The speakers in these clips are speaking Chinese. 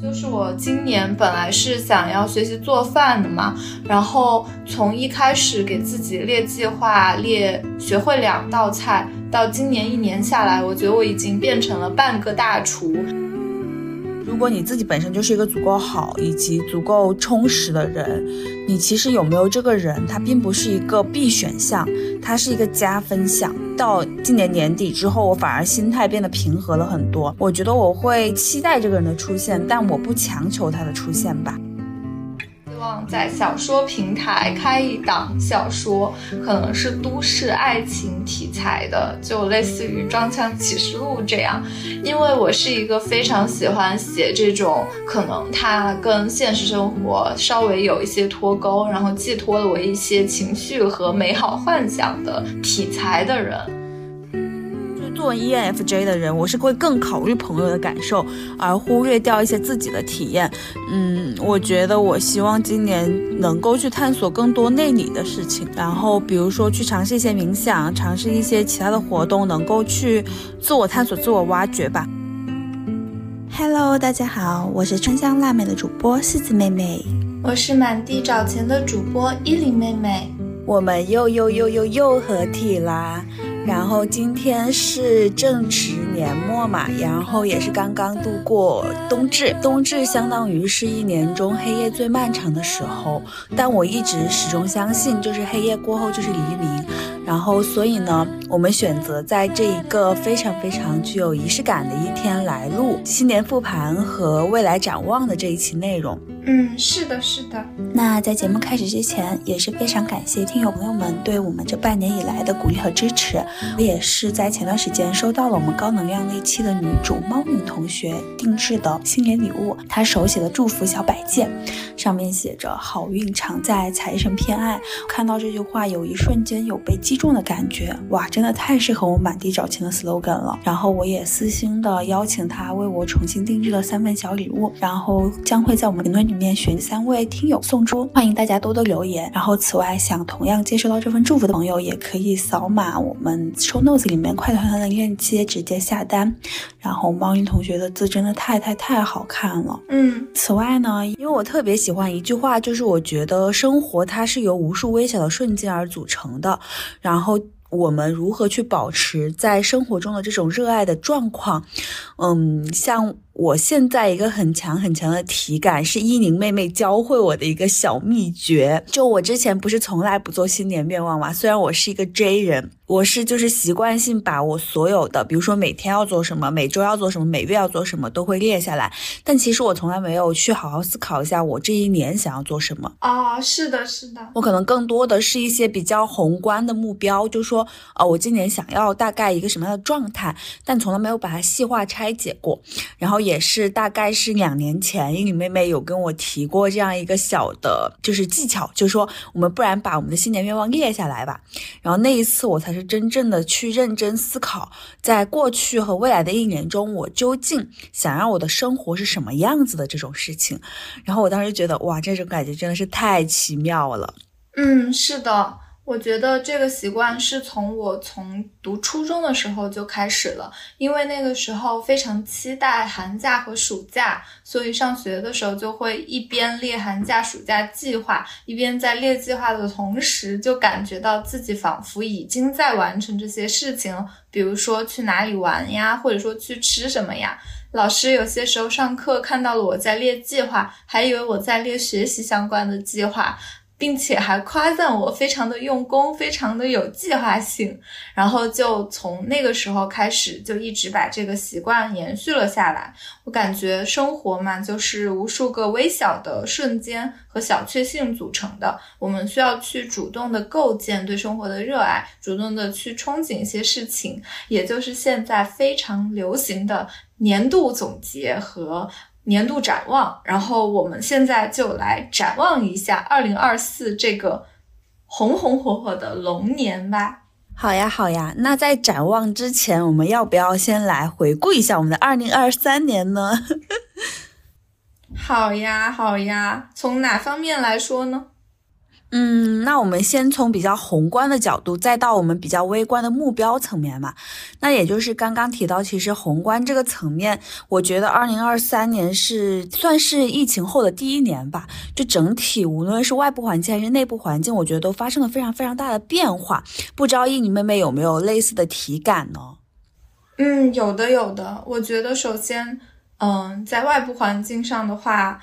就是我今年本来是想要学习做饭的嘛，然后从一开始给自己列计划，列学会两道菜，到今年一年下来，我觉得我已经变成了半个大厨。如果你自己本身就是一个足够好以及足够充实的人，你其实有没有这个人，他并不是一个必选项，它是一个加分项。到今年年底之后，我反而心态变得平和了很多。我觉得我会期待这个人的出现，但我不强求他的出现吧。希望在小说平台开一档小说，可能是都市爱情题材的，就类似于《装腔启示录》这样。因为我是一个非常喜欢写这种可能它跟现实生活稍微有一些脱钩，然后寄托了我一些情绪和美好幻想的题材的人。作为 ENFJ 的人，我是会更考虑朋友的感受，而忽略掉一些自己的体验。嗯，我觉得我希望今年能够去探索更多内里的事情，然后比如说去尝试一些冥想，尝试一些其他的活动，能够去自我探索、自我挖掘吧。Hello，大家好，我是春香辣妹的主播柿子妹妹，我是满地找钱的主播依林妹妹，我们又又又又又合体啦！然后今天是正值年末嘛，然后也是刚刚度过冬至，冬至相当于是一年中黑夜最漫长的时候，但我一直始终相信，就是黑夜过后就是黎明。然后，所以呢，我们选择在这一个非常非常具有仪式感的一天来录新年复盘和未来展望的这一期内容。嗯，是的，是的。那在节目开始之前，也是非常感谢听友朋友们对我们这半年以来的鼓励和支持。我也是在前段时间收到了我们高能量那期的女主猫女同学定制的新年礼物，她手写的祝福小摆件，上面写着“好运常在，财神偏爱”。看到这句话，有一瞬间有被击中的感觉，哇，真的太适合我满地找钱的 slogan 了。然后我也私心的邀请她为我重新定制了三份小礼物，然后将会在我们评论里面选三位听友送出，欢迎大家多多留言。然后此外，想同样接收到这份祝福的朋友，也可以扫码我们 show notes 里面快团团的链接直接下单。然后猫云同学的字真的太太太好看了，嗯。此外呢，因为我特别喜欢一句话，就是我觉得生活它是由无数微小的瞬间而组成的，然后我们如何去保持在生活中的这种热爱的状况，嗯，像。我现在一个很强很强的体感是伊宁妹妹教会我的一个小秘诀。就我之前不是从来不做新年愿望嘛，虽然我是一个 J 人，我是就是习惯性把我所有的，比如说每天要做什么，每周要做什么，每月要做什么都会列下来。但其实我从来没有去好好思考一下我这一年想要做什么啊。是的，是的，我可能更多的是一些比较宏观的目标，就说啊，我今年想要大概一个什么样的状态，但从来没有把它细化拆解过，然后。也是大概是两年前，英语妹妹有跟我提过这样一个小的，就是技巧，就是说我们不然把我们的新年愿望列下来吧。然后那一次我才是真正的去认真思考，在过去和未来的一年中，我究竟想让我的生活是什么样子的这种事情。然后我当时觉得，哇，这种感觉真的是太奇妙了。嗯，是的。我觉得这个习惯是从我从读初中的时候就开始了，因为那个时候非常期待寒假和暑假，所以上学的时候就会一边列寒假暑假计划，一边在列计划的同时，就感觉到自己仿佛已经在完成这些事情，比如说去哪里玩呀，或者说去吃什么呀。老师有些时候上课看到了我在列计划，还以为我在列学习相关的计划。并且还夸赞我非常的用功，非常的有计划性，然后就从那个时候开始，就一直把这个习惯延续了下来。我感觉生活嘛，就是无数个微小的瞬间和小确幸组成的。我们需要去主动的构建对生活的热爱，主动的去憧憬一些事情，也就是现在非常流行的年度总结和。年度展望，然后我们现在就来展望一下二零二四这个红红火火的龙年吧。好呀，好呀。那在展望之前，我们要不要先来回顾一下我们的二零二三年呢？好呀，好呀。从哪方面来说呢？嗯，那我们先从比较宏观的角度，再到我们比较微观的目标层面嘛。那也就是刚刚提到，其实宏观这个层面，我觉得二零二三年是算是疫情后的第一年吧。就整体，无论是外部环境还是内部环境，我觉得都发生了非常非常大的变化。不知道印尼妹妹有没有类似的体感呢？嗯，有的，有的。我觉得首先，嗯，在外部环境上的话，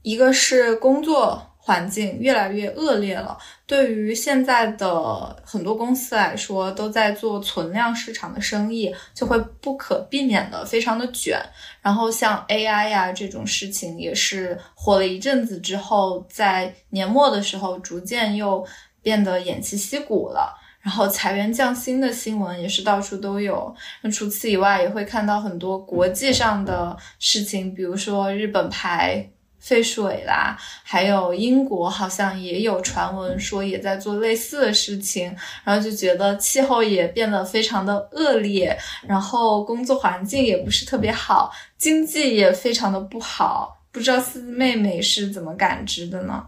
一个是工作。环境越来越恶劣了。对于现在的很多公司来说，都在做存量市场的生意，就会不可避免的非常的卷。然后像 AI 呀这种事情，也是火了一阵子之后，在年末的时候逐渐又变得偃旗息鼓了。然后裁员降薪的新闻也是到处都有。那除此以外，也会看到很多国际上的事情，比如说日本牌废水啦，还有英国好像也有传闻说也在做类似的事情，然后就觉得气候也变得非常的恶劣，然后工作环境也不是特别好，经济也非常的不好，不知道四妹妹是怎么感知的呢？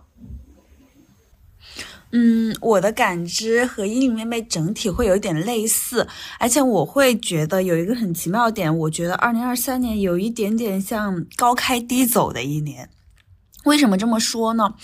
嗯，我的感知和英语妹妹整体会有一点类似，而且我会觉得有一个很奇妙点，我觉得二零二三年有一点点像高开低走的一年。为什么这么说呢？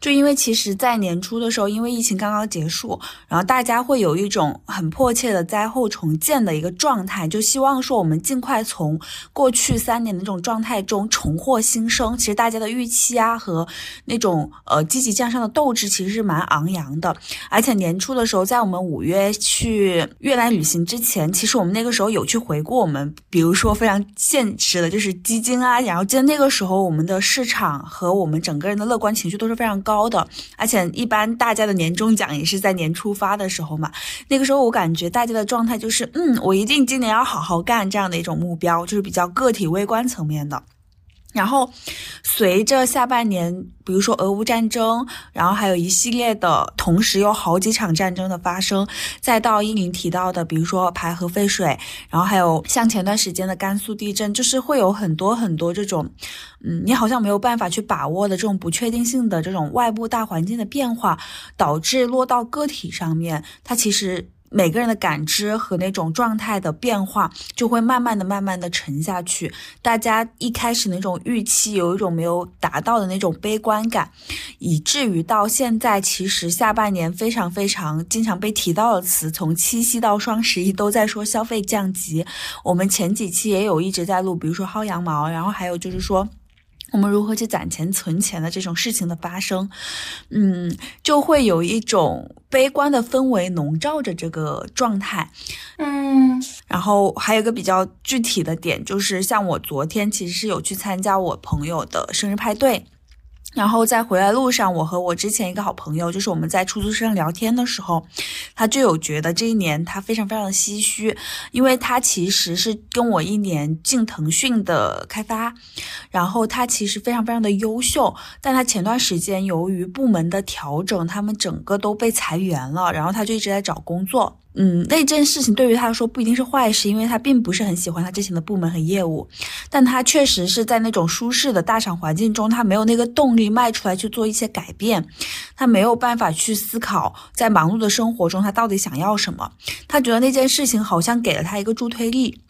就因为其实，在年初的时候，因为疫情刚刚结束，然后大家会有一种很迫切的灾后重建的一个状态，就希望说我们尽快从过去三年的这种状态中重获新生。其实大家的预期啊和那种呃积极向上的斗志其实是蛮昂扬的。而且年初的时候，在我们五月去越南旅行之前，其实我们那个时候有去回顾我们，比如说非常现实的就是基金啊，然后记得那个时候我们的市场和我我们整个人的乐观情绪都是非常。高的，而且一般大家的年终奖也是在年初发的时候嘛。那个时候我感觉大家的状态就是，嗯，我一定今年要好好干这样的一种目标，就是比较个体微观层面的。然后，随着下半年，比如说俄乌战争，然后还有一系列的，同时有好几场战争的发生，再到依林提到的，比如说排核废水，然后还有像前段时间的甘肃地震，就是会有很多很多这种，嗯，你好像没有办法去把握的这种不确定性的这种外部大环境的变化，导致落到个体上面，它其实。每个人的感知和那种状态的变化，就会慢慢的、慢慢的沉下去。大家一开始那种预期有一种没有达到的那种悲观感，以至于到现在，其实下半年非常非常经常被提到的词，从七夕到双十一都在说消费降级。我们前几期也有一直在录，比如说薅羊毛，然后还有就是说。我们如何去攒钱存钱的这种事情的发生，嗯，就会有一种悲观的氛围笼罩着这个状态，嗯，然后还有一个比较具体的点，就是像我昨天其实是有去参加我朋友的生日派对。然后在回来路上，我和我之前一个好朋友，就是我们在出租车上聊天的时候，他就有觉得这一年他非常非常的唏嘘，因为他其实是跟我一年进腾讯的开发，然后他其实非常非常的优秀，但他前段时间由于部门的调整，他们整个都被裁员了，然后他就一直在找工作。嗯，那件事情对于他来说不一定是坏事，因为他并不是很喜欢他之前的部门和业务，但他确实是在那种舒适的大厂环境中，他没有那个动力迈出来去做一些改变，他没有办法去思考在忙碌的生活中他到底想要什么。他觉得那件事情好像给了他一个助推力，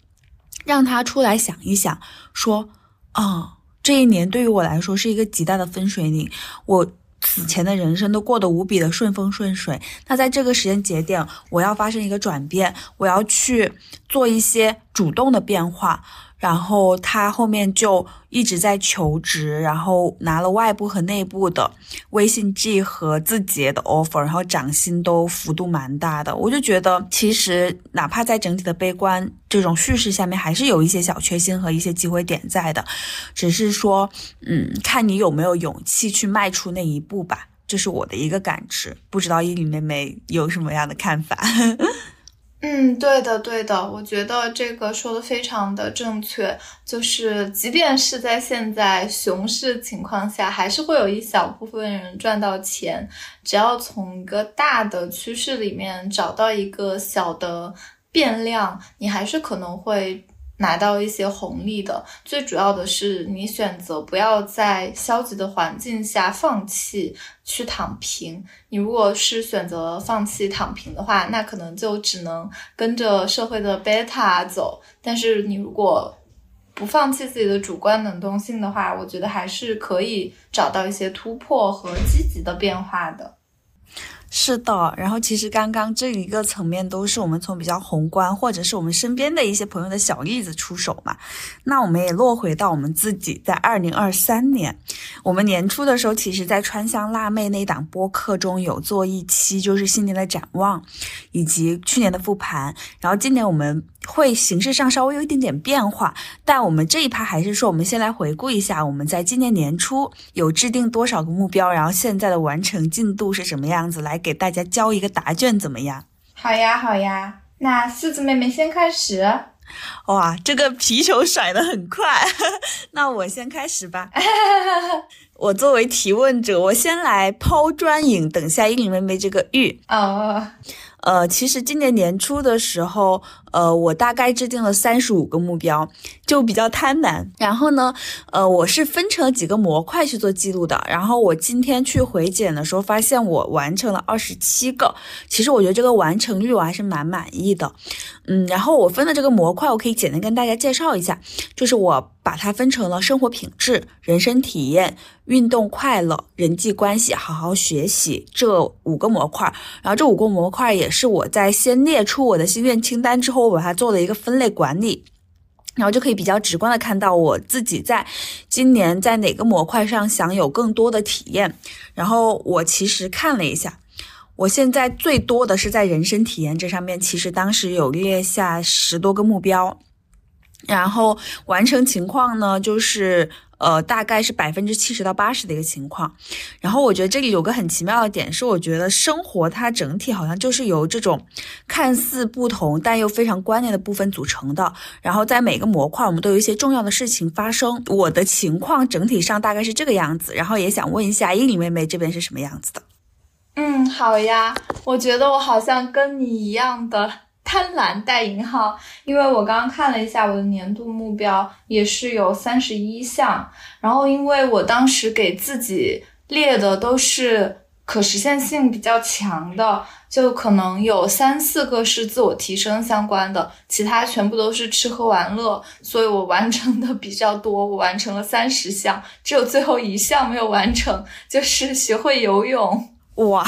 让他出来想一想，说，啊，这一年对于我来说是一个极大的分水岭，我。此前的人生都过得无比的顺风顺水，那在这个时间节点，我要发生一个转变，我要去做一些主动的变化。然后他后面就一直在求职，然后拿了外部和内部的微信 G 和字节的 offer，然后涨薪都幅度蛮大的。我就觉得，其实哪怕在整体的悲观这种叙事下面，还是有一些小确幸和一些机会点在的，只是说，嗯，看你有没有勇气去迈出那一步吧。这是我的一个感知，不知道伊琳妹妹有什么样的看法？嗯，对的，对的，我觉得这个说的非常的正确。就是即便是在现在熊市情况下，还是会有一小部分人赚到钱。只要从一个大的趋势里面找到一个小的变量，你还是可能会拿到一些红利的。最主要的是，你选择不要在消极的环境下放弃去躺平。你如果是选择放弃躺平的话，那可能就只能跟着社会的贝塔走。但是你如果不放弃自己的主观能动性的话，我觉得还是可以找到一些突破和积极的变化的。是的，然后其实刚刚这一个层面都是我们从比较宏观，或者是我们身边的一些朋友的小例子出手嘛。那我们也落回到我们自己，在二零二三年，我们年初的时候，其实在川香辣妹那档播客中有做一期，就是新年的展望，以及去年的复盘。然后今年我们会形式上稍微有一点点变化，但我们这一趴还是说，我们先来回顾一下我们在今年年初有制定多少个目标，然后现在的完成进度是什么样子，来。给大家交一个答卷怎么样？好呀，好呀。那四子妹妹先开始。哇，这个皮球甩得很快。那我先开始吧。我作为提问者，我先来抛砖引，等下依林妹妹这个玉。哦。呃，其实今年年初的时候，呃，我大概制定了三十五个目标，就比较贪婪。然后呢，呃，我是分成了几个模块去做记录的。然后我今天去回检的时候，发现我完成了二十七个。其实我觉得这个完成率我还是蛮满意的。嗯，然后我分的这个模块，我可以简单跟大家介绍一下，就是我把它分成了生活品质、人生体验、运动快乐、人际关系、好好学习这五个模块。然后这五个模块也。是我在先列出我的心愿清单之后，我把它做了一个分类管理，然后就可以比较直观的看到我自己在今年在哪个模块上想有更多的体验。然后我其实看了一下，我现在最多的是在人生体验这上面，其实当时有列下十多个目标，然后完成情况呢就是。呃，大概是百分之七十到八十的一个情况。然后我觉得这里有个很奇妙的点是，我觉得生活它整体好像就是由这种看似不同但又非常关键的部分组成的。然后在每个模块，我们都有一些重要的事情发生。我的情况整体上大概是这个样子。然后也想问一下伊里妹妹这边是什么样子的？嗯，好呀，我觉得我好像跟你一样的。贪婪带引号，因为我刚刚看了一下我的年度目标，也是有三十一项。然后，因为我当时给自己列的都是可实现性比较强的，就可能有三四个是自我提升相关的，其他全部都是吃喝玩乐。所以我完成的比较多，我完成了三十项，只有最后一项没有完成，就是学会游泳。哇！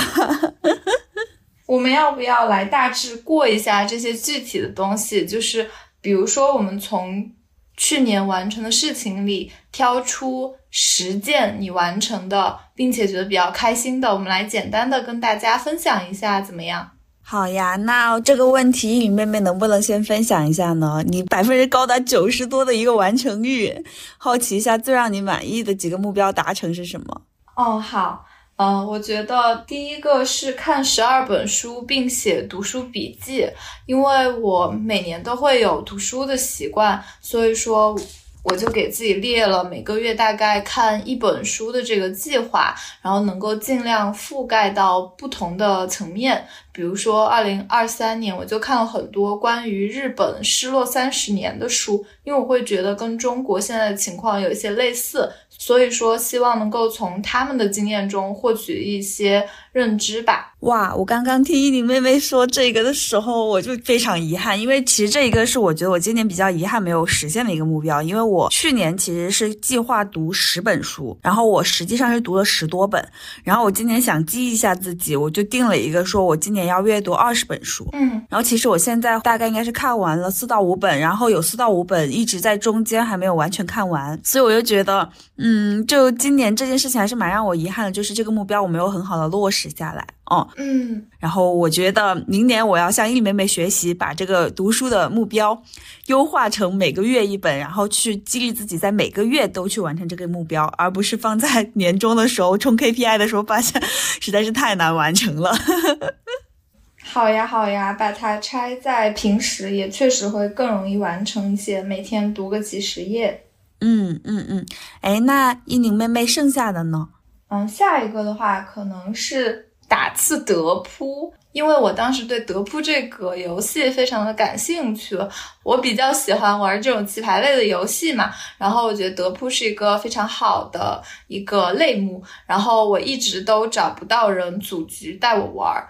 我们要不要来大致过一下这些具体的东西？就是比如说，我们从去年完成的事情里挑出十件你完成的，并且觉得比较开心的，我们来简单的跟大家分享一下，怎么样？好呀，那这个问题，雨妹妹能不能先分享一下呢？你百分之高达九十多的一个完成率，好奇一下最让你满意的几个目标达成是什么？哦，好。嗯，我觉得第一个是看十二本书并写读书笔记，因为我每年都会有读书的习惯，所以说我就给自己列了每个月大概看一本书的这个计划，然后能够尽量覆盖到不同的层面。比如说二零二三年，我就看了很多关于日本失落三十年的书，因为我会觉得跟中国现在的情况有一些类似。所以说，希望能够从他们的经验中获取一些认知吧。哇，我刚刚听依琳妹妹说这个的时候，我就非常遗憾，因为其实这一个是我觉得我今年比较遗憾没有实现的一个目标。因为我去年其实是计划读十本书，然后我实际上是读了十多本，然后我今年想激一下自己，我就定了一个说，我今年要阅读二十本书。嗯，然后其实我现在大概应该是看完了四到五本，然后有四到五本一直在中间还没有完全看完，所以我就觉得，嗯，就今年这件事情还是蛮让我遗憾的，就是这个目标我没有很好的落实下来。哦，嗯，然后我觉得明年我要向易美美学习，把这个读书的目标优化成每个月一本，然后去激励自己在每个月都去完成这个目标，而不是放在年终的时候冲 KPI 的时候发现实在是太难完成了。好呀，好呀，把它拆在平时也确实会更容易完成一些，每天读个几十页。嗯嗯嗯，哎，那依宁妹妹剩下的呢？嗯，下一个的话可能是。打次德扑。因为我当时对德扑这个游戏非常的感兴趣，我比较喜欢玩这种棋牌类的游戏嘛，然后我觉得德扑是一个非常好的一个类目，然后我一直都找不到人组局带我玩，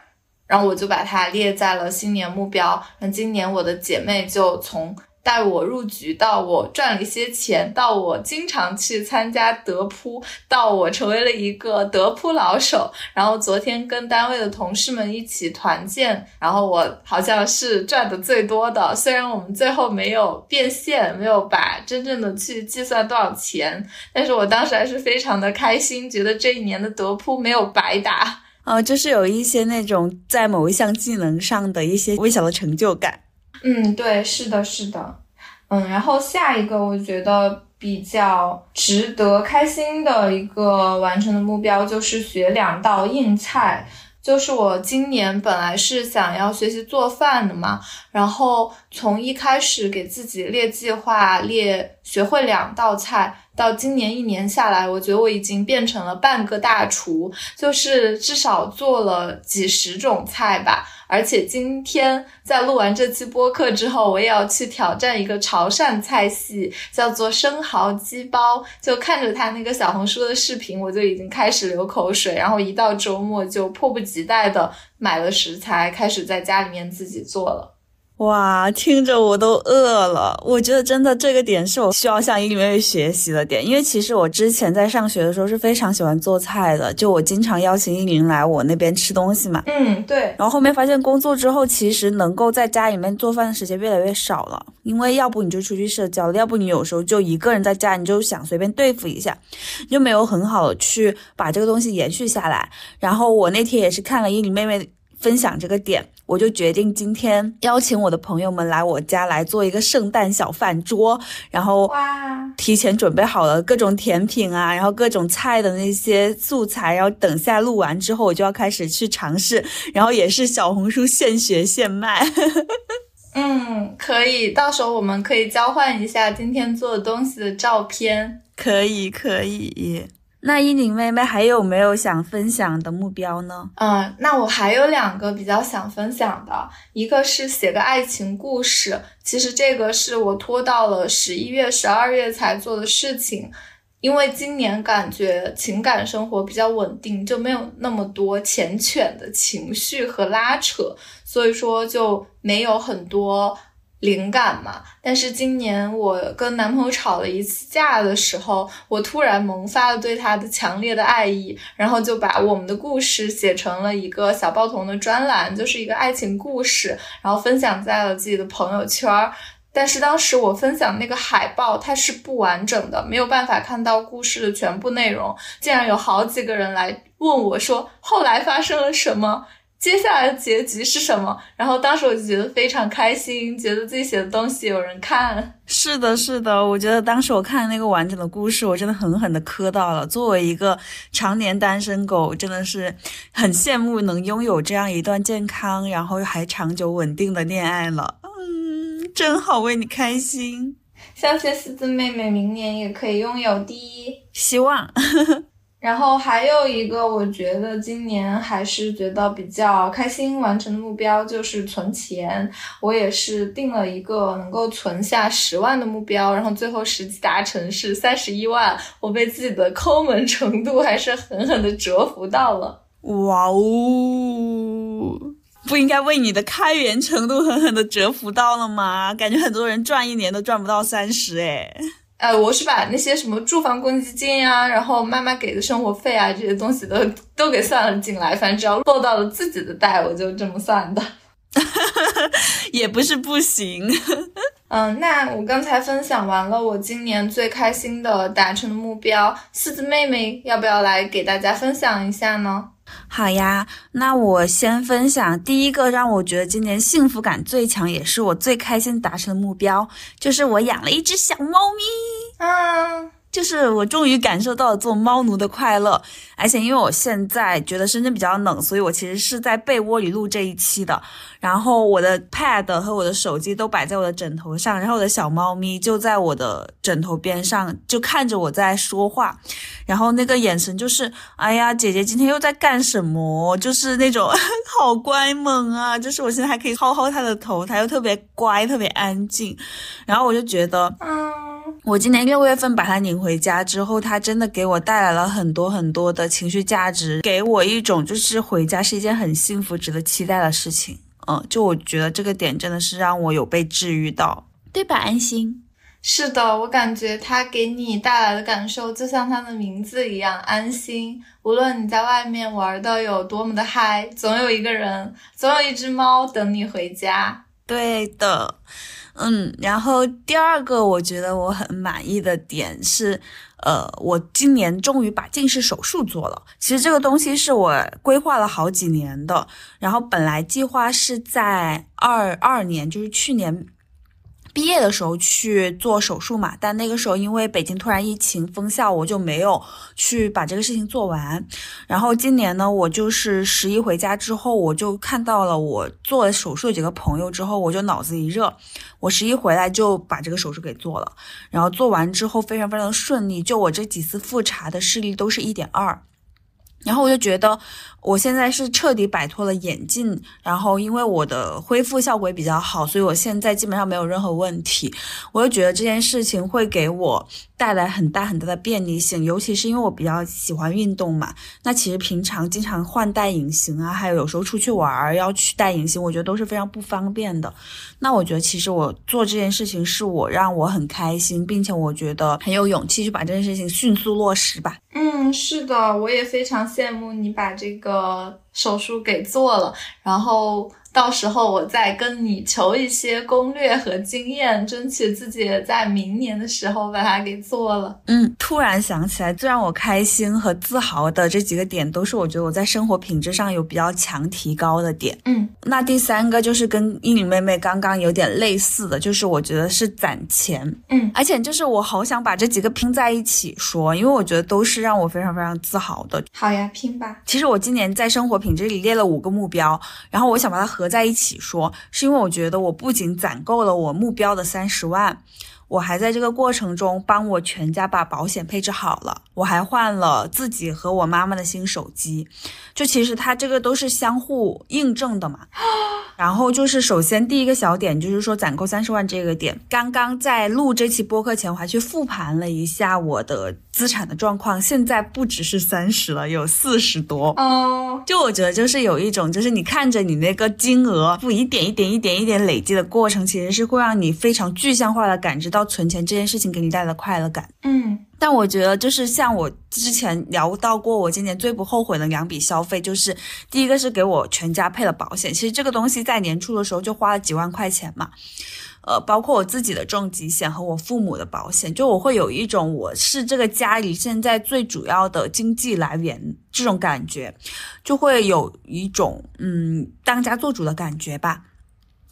然后我就把它列在了新年目标，那今年我的姐妹就从。带我入局，到我赚了一些钱，到我经常去参加德扑，到我成为了一个德扑老手。然后昨天跟单位的同事们一起团建，然后我好像是赚的最多的。虽然我们最后没有变现，没有把真正的去计算多少钱，但是我当时还是非常的开心，觉得这一年的德扑没有白打。哦，就是有一些那种在某一项技能上的一些微小的成就感。嗯，对，是的，是的，嗯，然后下一个我觉得比较值得开心的一个完成的目标就是学两道硬菜，就是我今年本来是想要学习做饭的嘛，然后从一开始给自己列计划，列学会两道菜。到今年一年下来，我觉得我已经变成了半个大厨，就是至少做了几十种菜吧。而且今天在录完这期播客之后，我也要去挑战一个潮汕菜系，叫做生蚝鸡煲。就看着他那个小红书的视频，我就已经开始流口水。然后一到周末，就迫不及待的买了食材，开始在家里面自己做了。哇，听着我都饿了。我觉得真的这个点是我需要向伊林妹妹学习的点，因为其实我之前在上学的时候是非常喜欢做菜的，就我经常邀请伊林来我那边吃东西嘛。嗯，对。然后后面发现工作之后，其实能够在家里面做饭的时间越来越少了，因为要不你就出去社交，要不你有时候就一个人在家，你就想随便对付一下，你就没有很好的去把这个东西延续下来。然后我那天也是看了伊林妹妹。分享这个点，我就决定今天邀请我的朋友们来我家来做一个圣诞小饭桌，然后哇，提前准备好了各种甜品啊，然后各种菜的那些素材，然后等下录完之后，我就要开始去尝试，然后也是小红书现学现卖。嗯，可以，到时候我们可以交换一下今天做的东西的照片，可以，可以。那依宁妹妹还有没有想分享的目标呢？嗯，那我还有两个比较想分享的，一个是写个爱情故事，其实这个是我拖到了十一月、十二月才做的事情，因为今年感觉情感生活比较稳定，就没有那么多缱绻的情绪和拉扯，所以说就没有很多。灵感嘛，但是今年我跟男朋友吵了一次架的时候，我突然萌发了对他的强烈的爱意，然后就把我们的故事写成了一个小报童的专栏，就是一个爱情故事，然后分享在了自己的朋友圈。但是当时我分享那个海报，它是不完整的，没有办法看到故事的全部内容。竟然有好几个人来问我说，后来发生了什么？接下来的结局是什么？然后当时我就觉得非常开心，觉得自己写的东西有人看。是的，是的，我觉得当时我看那个完整的故事，我真的狠狠的磕到了。作为一个常年单身狗，真的是很羡慕能拥有这样一段健康，然后还长久稳定的恋爱了。嗯，真好，为你开心。相信四字妹妹明年也可以拥有第一，希望。然后还有一个，我觉得今年还是觉得比较开心完成的目标就是存钱。我也是定了一个能够存下十万的目标，然后最后实际达成是三十一万。我被自己的抠门程度还是狠狠的折服到了。哇哦，不应该为你的开源程度狠狠的折服到了吗？感觉很多人赚一年都赚不到三十哎。呃，我是把那些什么住房公积金呀，然后妈妈给的生活费啊这些东西都都给算了进来，反正只要落到了自己的袋，我就这么算的，也不是不行。嗯，那我刚才分享完了我今年最开心的达成的目标，四字妹妹要不要来给大家分享一下呢？好呀，那我先分享第一个让我觉得今年幸福感最强，也是我最开心达成的目标，就是我养了一只小猫咪。啊，就是我终于感受到了做猫奴的快乐，而且因为我现在觉得深圳比较冷，所以我其实是在被窝里录这一期的。然后我的 pad 和我的手机都摆在我的枕头上，然后我的小猫咪就在我的枕头边上，就看着我在说话，然后那个眼神就是，哎呀，姐姐今天又在干什么？就是那种 好乖萌啊！就是我现在还可以薅薅它的头，它又特别乖，特别安静。然后我就觉得，嗯，我今年六月份把它领回家之后，它真的给我带来了很多很多的情绪价值，给我一种就是回家是一件很幸福、值得期待的事情。嗯，就我觉得这个点真的是让我有被治愈到，对吧？安心，是的，我感觉它给你带来的感受就像它的名字一样，安心。无论你在外面玩的有多么的嗨，总有一个人，总有一只猫等你回家。对的，嗯。然后第二个，我觉得我很满意的点是。呃，我今年终于把近视手术做了。其实这个东西是我规划了好几年的，然后本来计划是在二二年，就是去年。毕业的时候去做手术嘛，但那个时候因为北京突然疫情封校，我就没有去把这个事情做完。然后今年呢，我就是十一回家之后，我就看到了我做手术的几个朋友之后，我就脑子一热，我十一回来就把这个手术给做了。然后做完之后非常非常的顺利，就我这几次复查的视力都是一点二。然后我就觉得。我现在是彻底摆脱了眼镜，然后因为我的恢复效果也比较好，所以我现在基本上没有任何问题。我就觉得这件事情会给我带来很大很大的便利性，尤其是因为我比较喜欢运动嘛。那其实平常经常换戴隐形啊，还有有时候出去玩儿要去戴隐形，我觉得都是非常不方便的。那我觉得其实我做这件事情是我让我很开心，并且我觉得很有勇气去把这件事情迅速落实吧。嗯，是的，我也非常羡慕你把这个。手术给做了，然后。到时候我再跟你求一些攻略和经验，争取自己在明年的时候把它给做了。嗯，突然想起来，最让我开心和自豪的这几个点，都是我觉得我在生活品质上有比较强提高的点。嗯，那第三个就是跟依琳妹妹刚刚有点类似的，就是我觉得是攒钱。嗯，而且就是我好想把这几个拼在一起说，因为我觉得都是让我非常非常自豪的。好呀，拼吧。其实我今年在生活品质里列了五个目标，然后我想把它合。合在一起说，是因为我觉得我不仅攒够了我目标的三十万。我还在这个过程中帮我全家把保险配置好了，我还换了自己和我妈妈的新手机，就其实它这个都是相互印证的嘛。然后就是首先第一个小点就是说攒够三十万这个点，刚刚在录这期播客前我还去复盘了一下我的资产的状况，现在不只是三十了，有四十多。哦，就我觉得就是有一种就是你看着你那个金额不一点一点一点一点累积的过程，其实是会让你非常具象化的感知到。存钱这件事情给你带来的快乐感，嗯，但我觉得就是像我之前聊到过，我今年最不后悔的两笔消费，就是第一个是给我全家配了保险，其实这个东西在年初的时候就花了几万块钱嘛，呃，包括我自己的重疾险和我父母的保险，就我会有一种我是这个家里现在最主要的经济来源这种感觉，就会有一种嗯当家做主的感觉吧。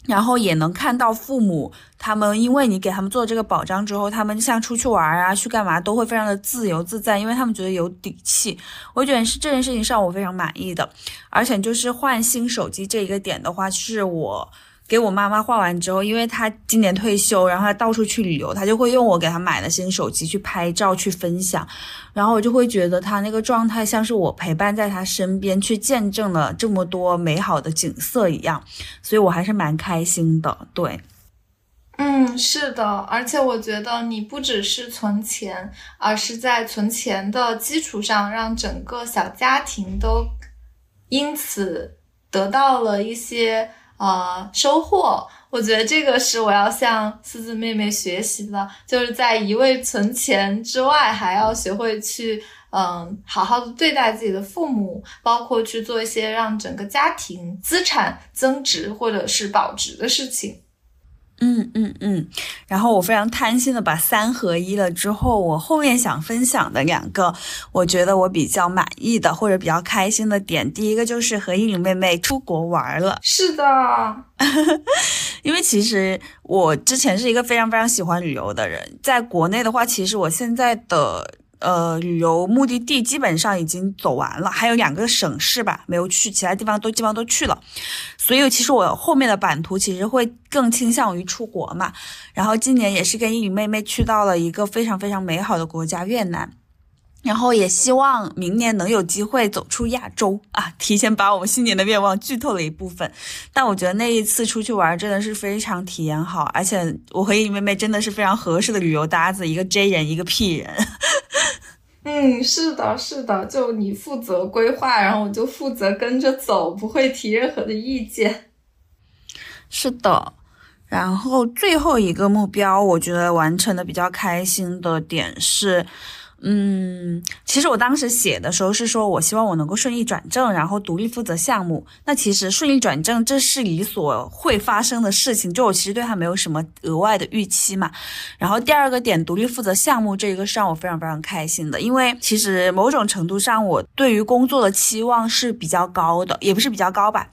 然后也能看到父母他们，因为你给他们做这个保障之后，他们像出去玩啊、去干嘛都会非常的自由自在，因为他们觉得有底气。我觉得是这件事情上我非常满意的，而且就是换新手机这一个点的话，是我。给我妈妈画完之后，因为她今年退休，然后她到处去旅游，她就会用我给她买的新手机去拍照去分享，然后我就会觉得她那个状态像是我陪伴在她身边，去见证了这么多美好的景色一样，所以我还是蛮开心的。对，嗯，是的，而且我觉得你不只是存钱，而是在存钱的基础上，让整个小家庭都因此得到了一些。啊，收获，我觉得这个是我要向四字妹妹学习的，就是在一味存钱之外，还要学会去，嗯，好好的对待自己的父母，包括去做一些让整个家庭资产增值或者是保值的事情。嗯嗯嗯，然后我非常贪心的把三合一了之后，我后面想分享的两个，我觉得我比较满意的或者比较开心的点，第一个就是和依琳妹妹出国玩了。是的，因为其实我之前是一个非常非常喜欢旅游的人，在国内的话，其实我现在的呃旅游目的地基本上已经走完了，还有两个省市吧没有去，其他地方都基本上都去了。所以其实我后面的版图其实会更倾向于出国嘛。然后今年也是跟英语妹妹去到了一个非常非常美好的国家越南。然后也希望明年能有机会走出亚洲啊！提前把我们新年的愿望剧透了一部分，但我觉得那一次出去玩真的是非常体验好，而且我和依妹妹真的是非常合适的旅游搭子，一个 J 人，一个 P 人。嗯，是的，是的，就你负责规划，然后我就负责跟着走，不会提任何的意见。是的，然后最后一个目标，我觉得完成的比较开心的点是。嗯，其实我当时写的时候是说，我希望我能够顺利转正，然后独立负责项目。那其实顺利转正这是理所会发生的事情，就我其实对他没有什么额外的预期嘛。然后第二个点，独立负责项目这一个是让我非常非常开心的，因为其实某种程度上我对于工作的期望是比较高的，也不是比较高吧。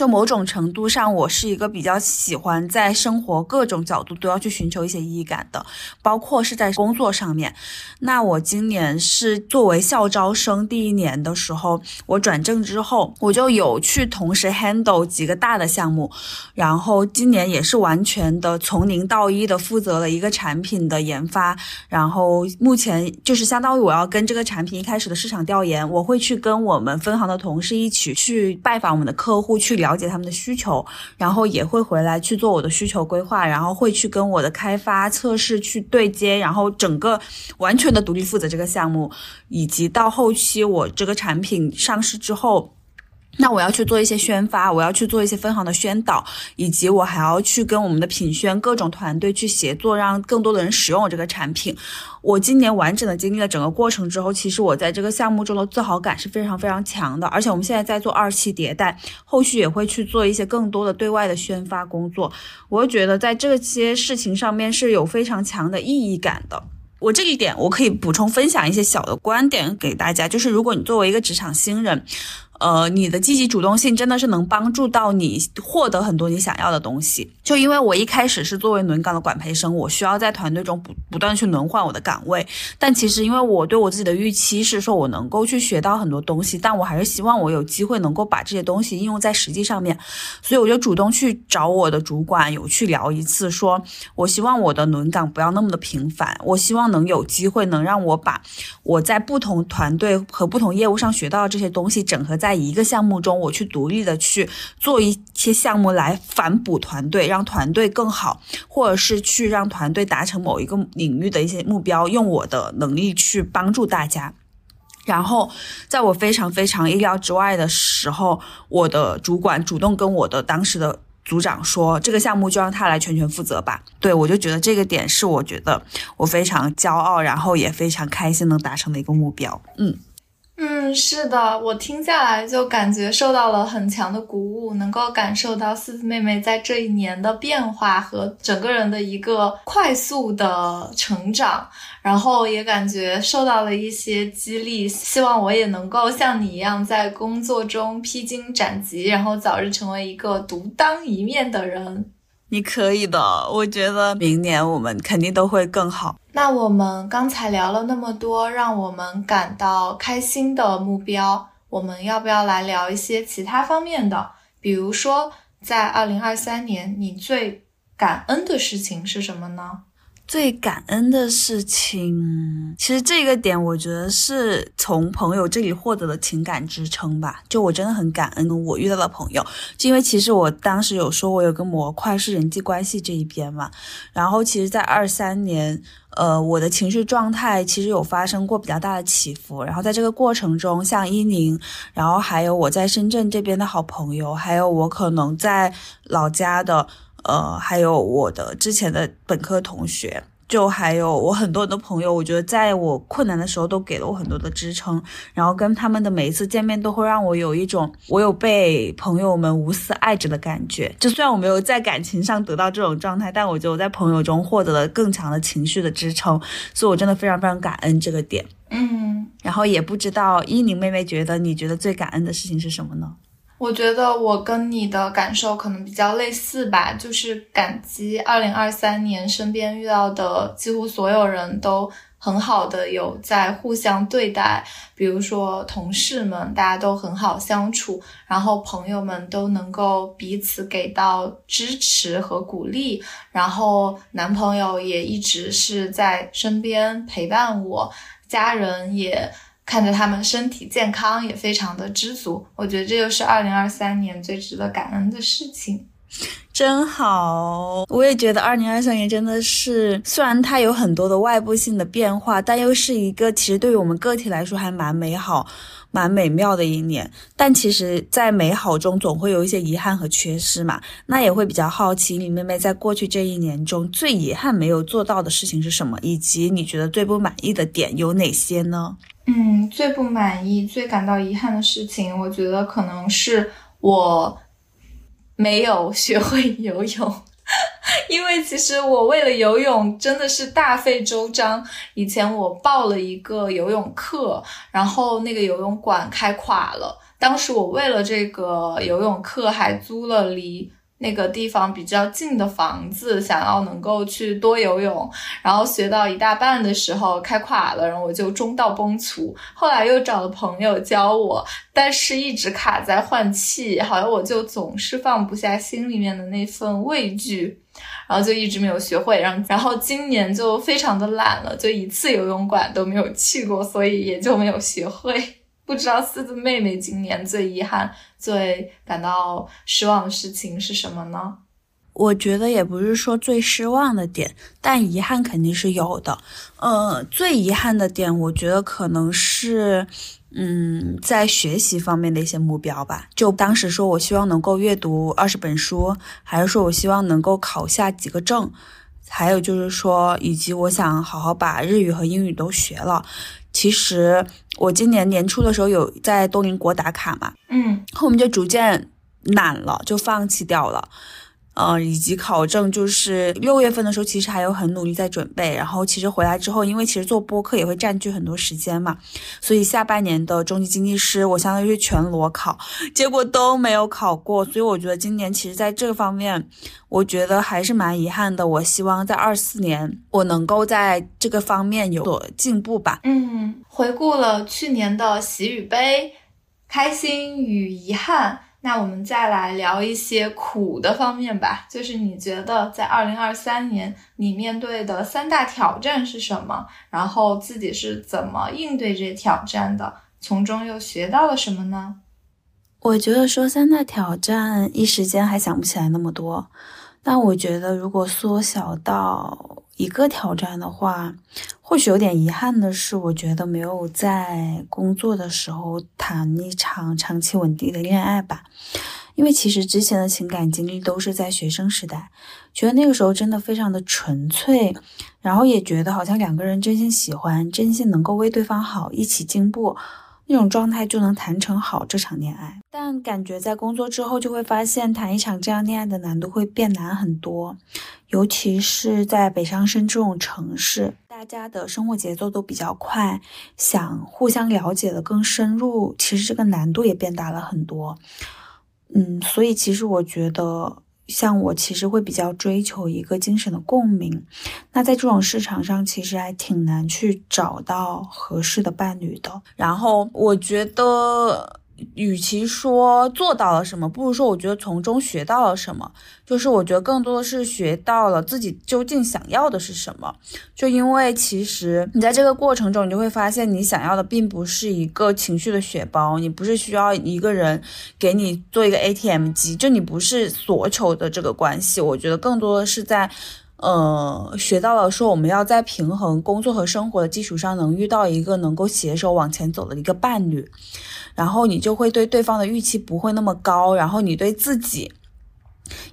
就某种程度上，我是一个比较喜欢在生活各种角度都要去寻求一些意义感的，包括是在工作上面。那我今年是作为校招生第一年的时候，我转正之后，我就有去同时 handle 几个大的项目，然后今年也是完全的从零到一的负责了一个产品的研发，然后目前就是相当于我要跟这个产品一开始的市场调研，我会去跟我们分行的同事一起去拜访我们的客户去聊。了解他们的需求，然后也会回来去做我的需求规划，然后会去跟我的开发测试去对接，然后整个完全的独立负责这个项目，以及到后期我这个产品上市之后。那我要去做一些宣发，我要去做一些分行的宣导，以及我还要去跟我们的品宣各种团队去协作，让更多的人使用我这个产品。我今年完整的经历了整个过程之后，其实我在这个项目中的自豪感是非常非常强的。而且我们现在在做二期迭代，后续也会去做一些更多的对外的宣发工作。我觉得在这些事情上面是有非常强的意义感的。我这一点我可以补充分享一些小的观点给大家，就是如果你作为一个职场新人。呃，你的积极主动性真的是能帮助到你获得很多你想要的东西。就因为我一开始是作为轮岗的管培生，我需要在团队中不不断去轮换我的岗位。但其实因为我对我自己的预期是说我能够去学到很多东西，但我还是希望我有机会能够把这些东西应用在实际上面。所以我就主动去找我的主管，有去聊一次，说我希望我的轮岗不要那么的频繁，我希望能有机会能让我把我在不同团队和不同业务上学到的这些东西整合在。在一个项目中，我去独立的去做一些项目来反哺团队，让团队更好，或者是去让团队达成某一个领域的一些目标，用我的能力去帮助大家。然后，在我非常非常意料之外的时候，我的主管主动跟我的当时的组长说，这个项目就让他来全权负责吧。对我就觉得这个点是我觉得我非常骄傲，然后也非常开心能达成的一个目标。嗯。嗯，是的，我听下来就感觉受到了很强的鼓舞，能够感受到四四妹妹在这一年的变化和整个人的一个快速的成长，然后也感觉受到了一些激励，希望我也能够像你一样在工作中披荆斩棘，然后早日成为一个独当一面的人。你可以的，我觉得明年我们肯定都会更好。那我们刚才聊了那么多让我们感到开心的目标，我们要不要来聊一些其他方面的？比如说，在二零二三年，你最感恩的事情是什么呢？最感恩的事情，其实这个点我觉得是从朋友这里获得的情感支撑吧。就我真的很感恩我遇到的朋友，就因为其实我当时有说我有个模块是人际关系这一边嘛。然后其实，在二三年，呃，我的情绪状态其实有发生过比较大的起伏。然后在这个过程中，像伊宁，然后还有我在深圳这边的好朋友，还有我可能在老家的。呃，还有我的之前的本科同学，就还有我很多的朋友，我觉得在我困难的时候都给了我很多的支撑，然后跟他们的每一次见面都会让我有一种我有被朋友们无私爱着的感觉。就虽然我没有在感情上得到这种状态，但我觉得我在朋友中获得了更强的情绪的支撑，所以我真的非常非常感恩这个点。嗯，然后也不知道伊宁妹妹觉得你觉得最感恩的事情是什么呢？我觉得我跟你的感受可能比较类似吧，就是感激二零二三年身边遇到的几乎所有人都。很好的有在互相对待，比如说同事们，大家都很好相处，然后朋友们都能够彼此给到支持和鼓励，然后男朋友也一直是在身边陪伴我，家人也看着他们身体健康，也非常的知足。我觉得这就是二零二三年最值得感恩的事情。真好，我也觉得二零二三年真的是，虽然它有很多的外部性的变化，但又是一个其实对于我们个体来说还蛮美好、蛮美妙的一年。但其实，在美好中总会有一些遗憾和缺失嘛。那也会比较好奇，你妹妹在过去这一年中最遗憾没有做到的事情是什么，以及你觉得最不满意的点有哪些呢？嗯，最不满意、最感到遗憾的事情，我觉得可能是我。没有学会游泳，因为其实我为了游泳真的是大费周章。以前我报了一个游泳课，然后那个游泳馆开垮了，当时我为了这个游泳课还租了离。那个地方比较近的房子，想要能够去多游泳，然后学到一大半的时候开垮了，然后我就中道崩殂。后来又找了朋友教我，但是一直卡在换气，好像我就总是放不下心里面的那份畏惧，然后就一直没有学会。然后，然后今年就非常的懒了，就一次游泳馆都没有去过，所以也就没有学会。不知道四字妹妹今年最遗憾、最感到失望的事情是什么呢？我觉得也不是说最失望的点，但遗憾肯定是有的。呃，最遗憾的点，我觉得可能是，嗯，在学习方面的一些目标吧。就当时说我希望能够阅读二十本书，还是说我希望能够考下几个证，还有就是说，以及我想好好把日语和英语都学了。其实我今年年初的时候有在多邻国打卡嘛，嗯，后面就逐渐懒了，就放弃掉了。呃，以及考证，就是六月份的时候，其实还有很努力在准备。然后其实回来之后，因为其实做播客也会占据很多时间嘛，所以下半年的中级经济师，我相当于是全裸考，结果都没有考过。所以我觉得今年其实在这个方面，我觉得还是蛮遗憾的。我希望在二四年，我能够在这个方面有所进步吧。嗯，回顾了去年的喜与悲，开心与遗憾。那我们再来聊一些苦的方面吧，就是你觉得在二零二三年你面对的三大挑战是什么？然后自己是怎么应对这些挑战的？从中又学到了什么呢？我觉得说三大挑战，一时间还想不起来那么多。但我觉得如果缩小到一个挑战的话，或许有点遗憾的是，我觉得没有在工作的时候谈一场长期稳定的恋爱吧。因为其实之前的情感经历都是在学生时代，觉得那个时候真的非常的纯粹，然后也觉得好像两个人真心喜欢，真心能够为对方好，一起进步。那种状态就能谈成好这场恋爱，但感觉在工作之后就会发现谈一场这样恋爱的难度会变难很多，尤其是在北上深这种城市，大家的生活节奏都比较快，想互相了解的更深入，其实这个难度也变大了很多。嗯，所以其实我觉得。像我其实会比较追求一个精神的共鸣，那在这种市场上其实还挺难去找到合适的伴侣的。然后我觉得。与其说做到了什么，不如说我觉得从中学到了什么。就是我觉得更多的是学到了自己究竟想要的是什么。就因为其实你在这个过程中，你就会发现你想要的并不是一个情绪的血包，你不是需要一个人给你做一个 ATM 机，就你不是所求的这个关系。我觉得更多的是在。呃，学到了说我们要在平衡工作和生活的基础上，能遇到一个能够携手往前走的一个伴侣，然后你就会对对方的预期不会那么高，然后你对自己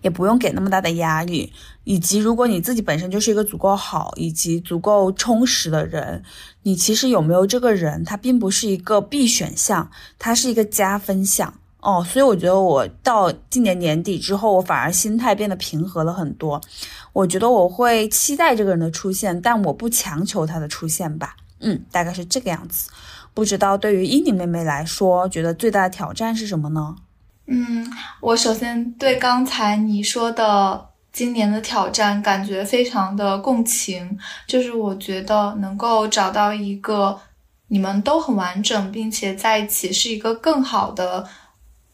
也不用给那么大的压力，以及如果你自己本身就是一个足够好以及足够充实的人，你其实有没有这个人，他并不是一个必选项，它是一个加分项。哦，所以我觉得我到今年年底之后，我反而心态变得平和了很多。我觉得我会期待这个人的出现，但我不强求他的出现吧。嗯，大概是这个样子。不知道对于伊宁妹妹来说，觉得最大的挑战是什么呢？嗯，我首先对刚才你说的今年的挑战感觉非常的共情，就是我觉得能够找到一个你们都很完整，并且在一起是一个更好的。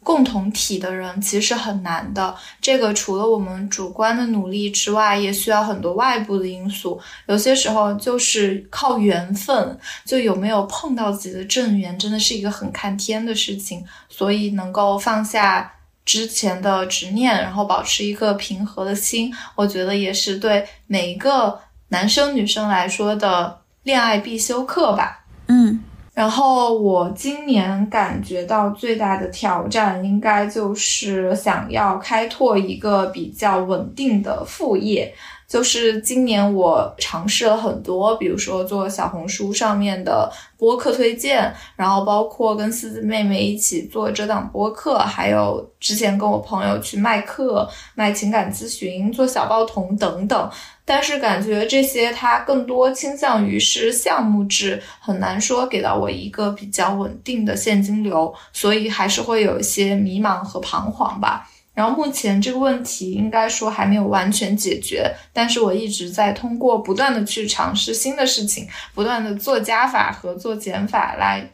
共同体的人其实很难的，这个除了我们主观的努力之外，也需要很多外部的因素。有些时候就是靠缘分，就有没有碰到自己的正缘，真的是一个很看天的事情。所以能够放下之前的执念，然后保持一个平和的心，我觉得也是对每一个男生女生来说的恋爱必修课吧。嗯。然后我今年感觉到最大的挑战，应该就是想要开拓一个比较稳定的副业。就是今年我尝试了很多，比如说做小红书上面的播客推荐，然后包括跟四子妹妹一起做这档播客，还有之前跟我朋友去卖课、卖情感咨询、做小报童等等。但是感觉这些它更多倾向于是项目制，很难说给到我一个比较稳定的现金流，所以还是会有一些迷茫和彷徨吧。然后目前这个问题应该说还没有完全解决，但是我一直在通过不断的去尝试新的事情，不断的做加法和做减法来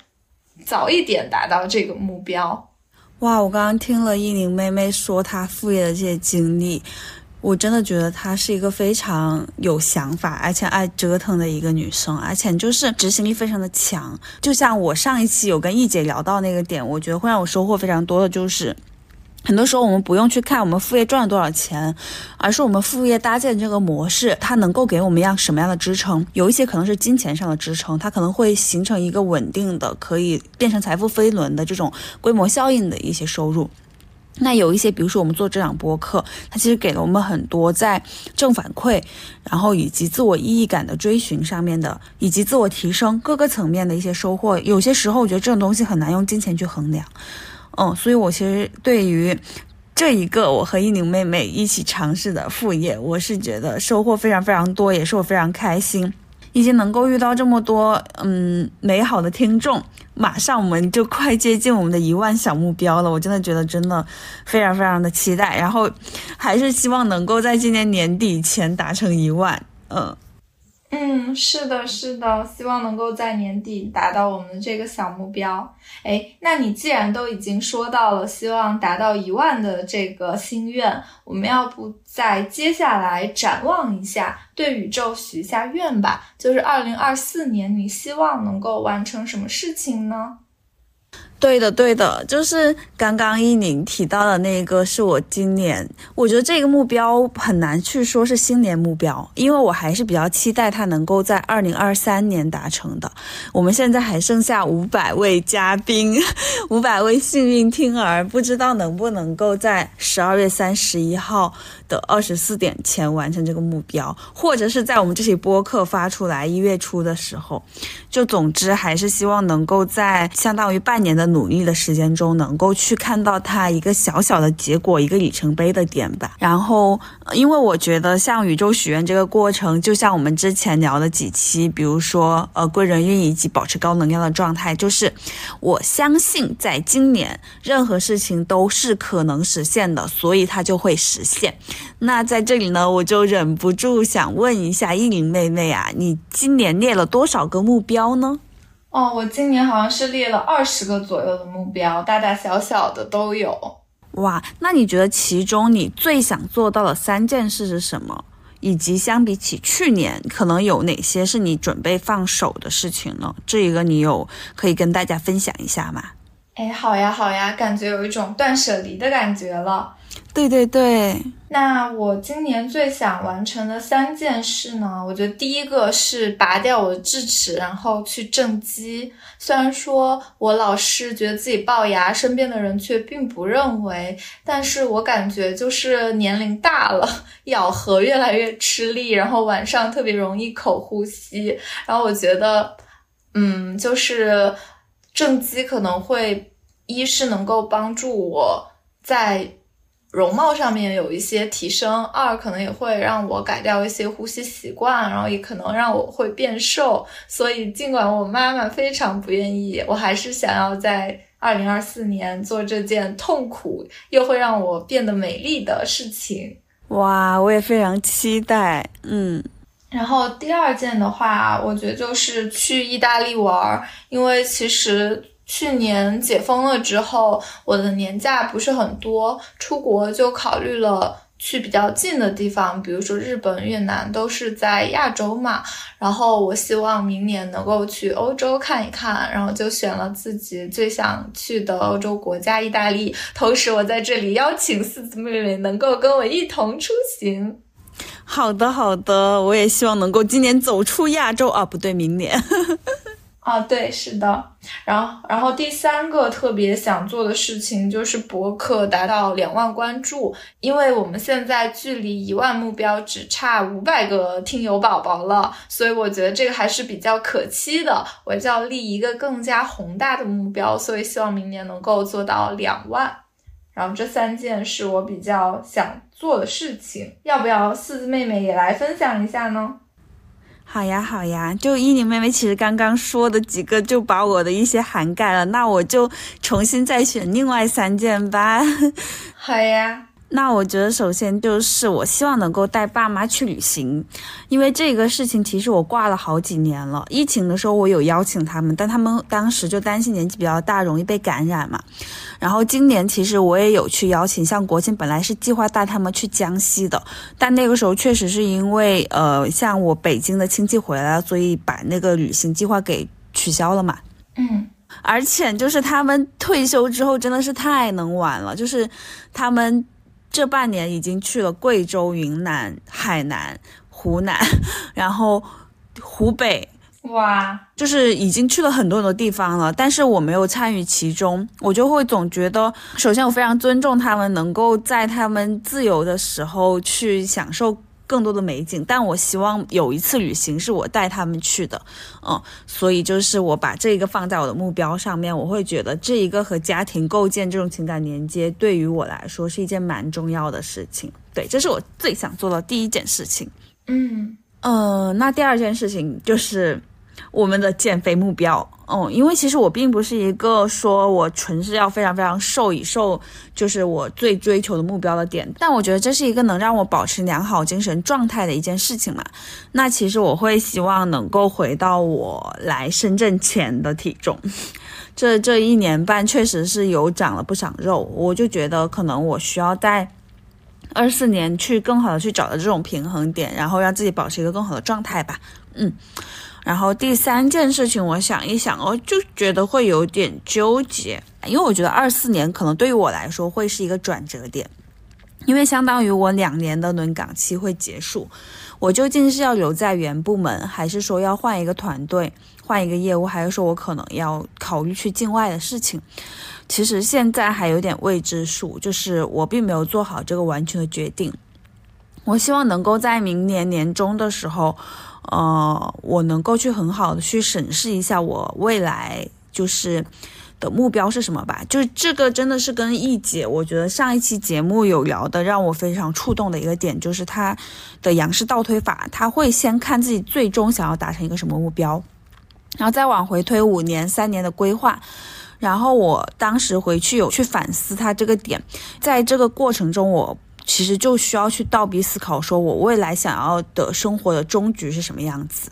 早一点达到这个目标。哇，我刚刚听了依宁妹妹说她副业的这些经历，我真的觉得她是一个非常有想法，而且爱折腾的一个女生，而且就是执行力非常的强。就像我上一期有跟易姐聊到那个点，我觉得会让我收获非常多的就是。很多时候，我们不用去看我们副业赚了多少钱，而是我们副业搭建这个模式，它能够给我们一样什么样的支撑？有一些可能是金钱上的支撑，它可能会形成一个稳定的，可以变成财富飞轮的这种规模效应的一些收入。那有一些，比如说我们做这档播客，它其实给了我们很多在正反馈，然后以及自我意义感的追寻上面的，以及自我提升各个层面的一些收获。有些时候，我觉得这种东西很难用金钱去衡量。嗯，所以我其实对于这一个我和一宁妹妹一起尝试的副业，我是觉得收获非常非常多，也是我非常开心，已经能够遇到这么多嗯美好的听众。马上我们就快接近我们的一万小目标了，我真的觉得真的非常非常的期待，然后还是希望能够在今年年底前达成一万。嗯。嗯，是的，是的，希望能够在年底达到我们这个小目标。哎，那你既然都已经说到了希望达到一万的这个心愿，我们要不再接下来展望一下，对宇宙许一下愿吧？就是二零二四年，你希望能够完成什么事情呢？对的，对的，就是刚刚依宁提到的那个，是我今年，我觉得这个目标很难去说是新年目标，因为我还是比较期待它能够在二零二三年达成的。我们现在还剩下五百位嘉宾，五百位幸运听儿，不知道能不能够在十二月三十一号的二十四点前完成这个目标，或者是在我们这期播客发出来一月初的时候，就总之还是希望能够在相当于半年的。努力的时间中，能够去看到它一个小小的结果，一个里程碑的点吧。然后，因为我觉得像宇宙许愿这个过程，就像我们之前聊的几期，比如说呃贵人运以及保持高能量的状态，就是我相信在今年任何事情都是可能实现的，所以它就会实现。那在这里呢，我就忍不住想问一下依林妹妹啊，你今年列了多少个目标呢？哦，我今年好像是列了二十个左右的目标，大大小小的都有。哇，那你觉得其中你最想做到的三件事是什么？以及相比起去年，可能有哪些是你准备放手的事情呢？这一个你有可以跟大家分享一下吗？哎，好呀，好呀，感觉有一种断舍离的感觉了。对对对，那我今年最想完成的三件事呢？我觉得第一个是拔掉我的智齿，然后去正畸。虽然说我老是觉得自己龅牙，身边的人却并不认为，但是我感觉就是年龄大了，咬合越来越吃力，然后晚上特别容易口呼吸。然后我觉得，嗯，就是正畸可能会，一是能够帮助我在。容貌上面有一些提升，二可能也会让我改掉一些呼吸习惯，然后也可能让我会变瘦。所以尽管我妈妈非常不愿意，我还是想要在二零二四年做这件痛苦又会让我变得美丽的事情。哇，我也非常期待。嗯，然后第二件的话，我觉得就是去意大利玩，因为其实。去年解封了之后，我的年假不是很多，出国就考虑了去比较近的地方，比如说日本、越南都是在亚洲嘛。然后我希望明年能够去欧洲看一看，然后就选了自己最想去的欧洲国家意大利。同时，我在这里邀请四子妹妹能够跟我一同出行。好的，好的，我也希望能够今年走出亚洲啊，不对，明年。啊，对，是的，然后，然后第三个特别想做的事情就是博客达到两万关注，因为我们现在距离一万目标只差五百个听友宝宝了，所以我觉得这个还是比较可期的。我就要立一个更加宏大的目标，所以希望明年能够做到两万。然后这三件是我比较想做的事情，要不要四字妹妹也来分享一下呢？好呀，好呀，就依宁妹妹其实刚刚说的几个就把我的一些涵盖了，那我就重新再选另外三件吧。好呀。那我觉得，首先就是我希望能够带爸妈去旅行，因为这个事情其实我挂了好几年了。疫情的时候我有邀请他们，但他们当时就担心年纪比较大，容易被感染嘛。然后今年其实我也有去邀请，像国庆本来是计划带他们去江西的，但那个时候确实是因为呃，像我北京的亲戚回来了，所以把那个旅行计划给取消了嘛。嗯，而且就是他们退休之后真的是太能玩了，就是他们。这半年已经去了贵州、云南、海南、湖南，然后湖北，哇，就是已经去了很多很多地方了。但是我没有参与其中，我就会总觉得，首先我非常尊重他们，能够在他们自由的时候去享受。更多的美景，但我希望有一次旅行是我带他们去的，嗯，所以就是我把这个放在我的目标上面，我会觉得这一个和家庭构建这种情感连接，对于我来说是一件蛮重要的事情。对，这是我最想做的第一件事情。嗯，呃，那第二件事情就是我们的减肥目标。嗯，因为其实我并不是一个说我纯是要非常非常瘦以瘦就是我最追求的目标的点，但我觉得这是一个能让我保持良好精神状态的一件事情嘛。那其实我会希望能够回到我来深圳前的体重，这这一年半确实是有长了不少肉，我就觉得可能我需要在二四年去更好的去找到这种平衡点，然后让自己保持一个更好的状态吧。嗯。然后第三件事情，我想一想哦，就觉得会有点纠结，因为我觉得二四年可能对于我来说会是一个转折点，因为相当于我两年的轮岗期会结束，我究竟是要留在原部门，还是说要换一个团队、换一个业务，还是说我可能要考虑去境外的事情？其实现在还有点未知数，就是我并没有做好这个完全的决定。我希望能够在明年年中的时候。呃，我能够去很好的去审视一下我未来就是的目标是什么吧？就是这个真的是跟易姐，我觉得上一期节目有聊的，让我非常触动的一个点，就是他的杨氏倒推法，他会先看自己最终想要达成一个什么目标，然后再往回推五年、三年的规划。然后我当时回去有去反思他这个点，在这个过程中我。其实就需要去倒逼思考，说我未来想要的生活的终局是什么样子？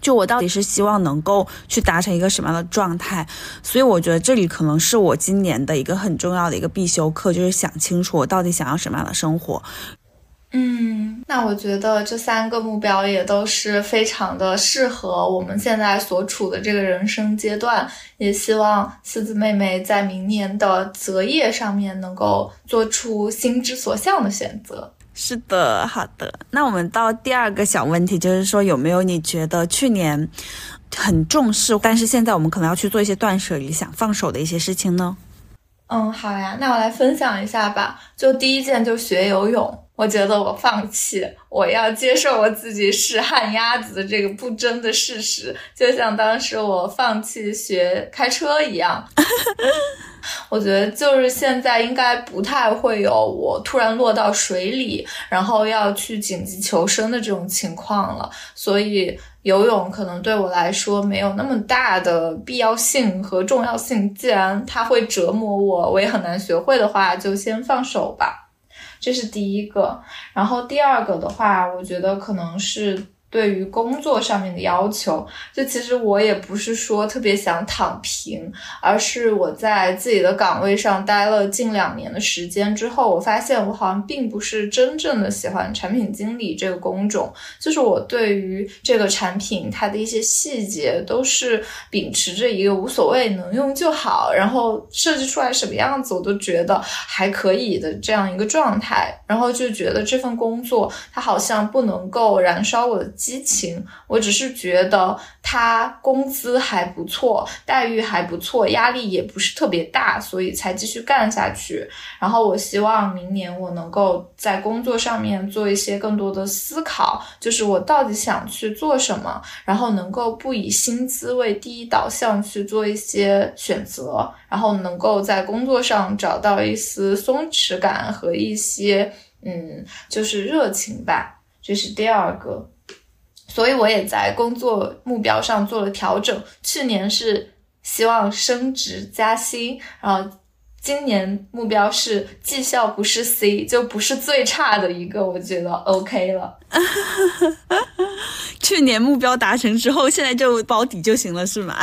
就我到底是希望能够去达成一个什么样的状态？所以我觉得这里可能是我今年的一个很重要的一个必修课，就是想清楚我到底想要什么样的生活。嗯，那我觉得这三个目标也都是非常的适合我们现在所处的这个人生阶段，也希望四子妹妹在明年的择业上面能够做出心之所向的选择。是的，好的。那我们到第二个小问题，就是说有没有你觉得去年很重视，但是现在我们可能要去做一些断舍离、想放手的一些事情呢？嗯，好呀，那我来分享一下吧。就第一件，就学游泳。我觉得我放弃，我要接受我自己是旱鸭子的这个不争的事实，就像当时我放弃学开车一样。我觉得就是现在应该不太会有我突然落到水里，然后要去紧急求生的这种情况了。所以游泳可能对我来说没有那么大的必要性和重要性。既然它会折磨我，我也很难学会的话，就先放手吧。这是第一个，然后第二个的话，我觉得可能是。对于工作上面的要求，就其实我也不是说特别想躺平，而是我在自己的岗位上待了近两年的时间之后，我发现我好像并不是真正的喜欢产品经理这个工种。就是我对于这个产品它的一些细节都是秉持着一个无所谓，能用就好，然后设计出来什么样子我都觉得还可以的这样一个状态，然后就觉得这份工作它好像不能够燃烧我的。激情，我只是觉得他工资还不错，待遇还不错，压力也不是特别大，所以才继续干下去。然后我希望明年我能够在工作上面做一些更多的思考，就是我到底想去做什么，然后能够不以薪资为第一导向去做一些选择，然后能够在工作上找到一丝松弛感和一些嗯，就是热情吧。这是第二个。所以我也在工作目标上做了调整。去年是希望升职加薪，然后今年目标是绩效不是 C，就不是最差的一个，我觉得 OK 了。去年目标达成之后，现在就保底就行了，是吗？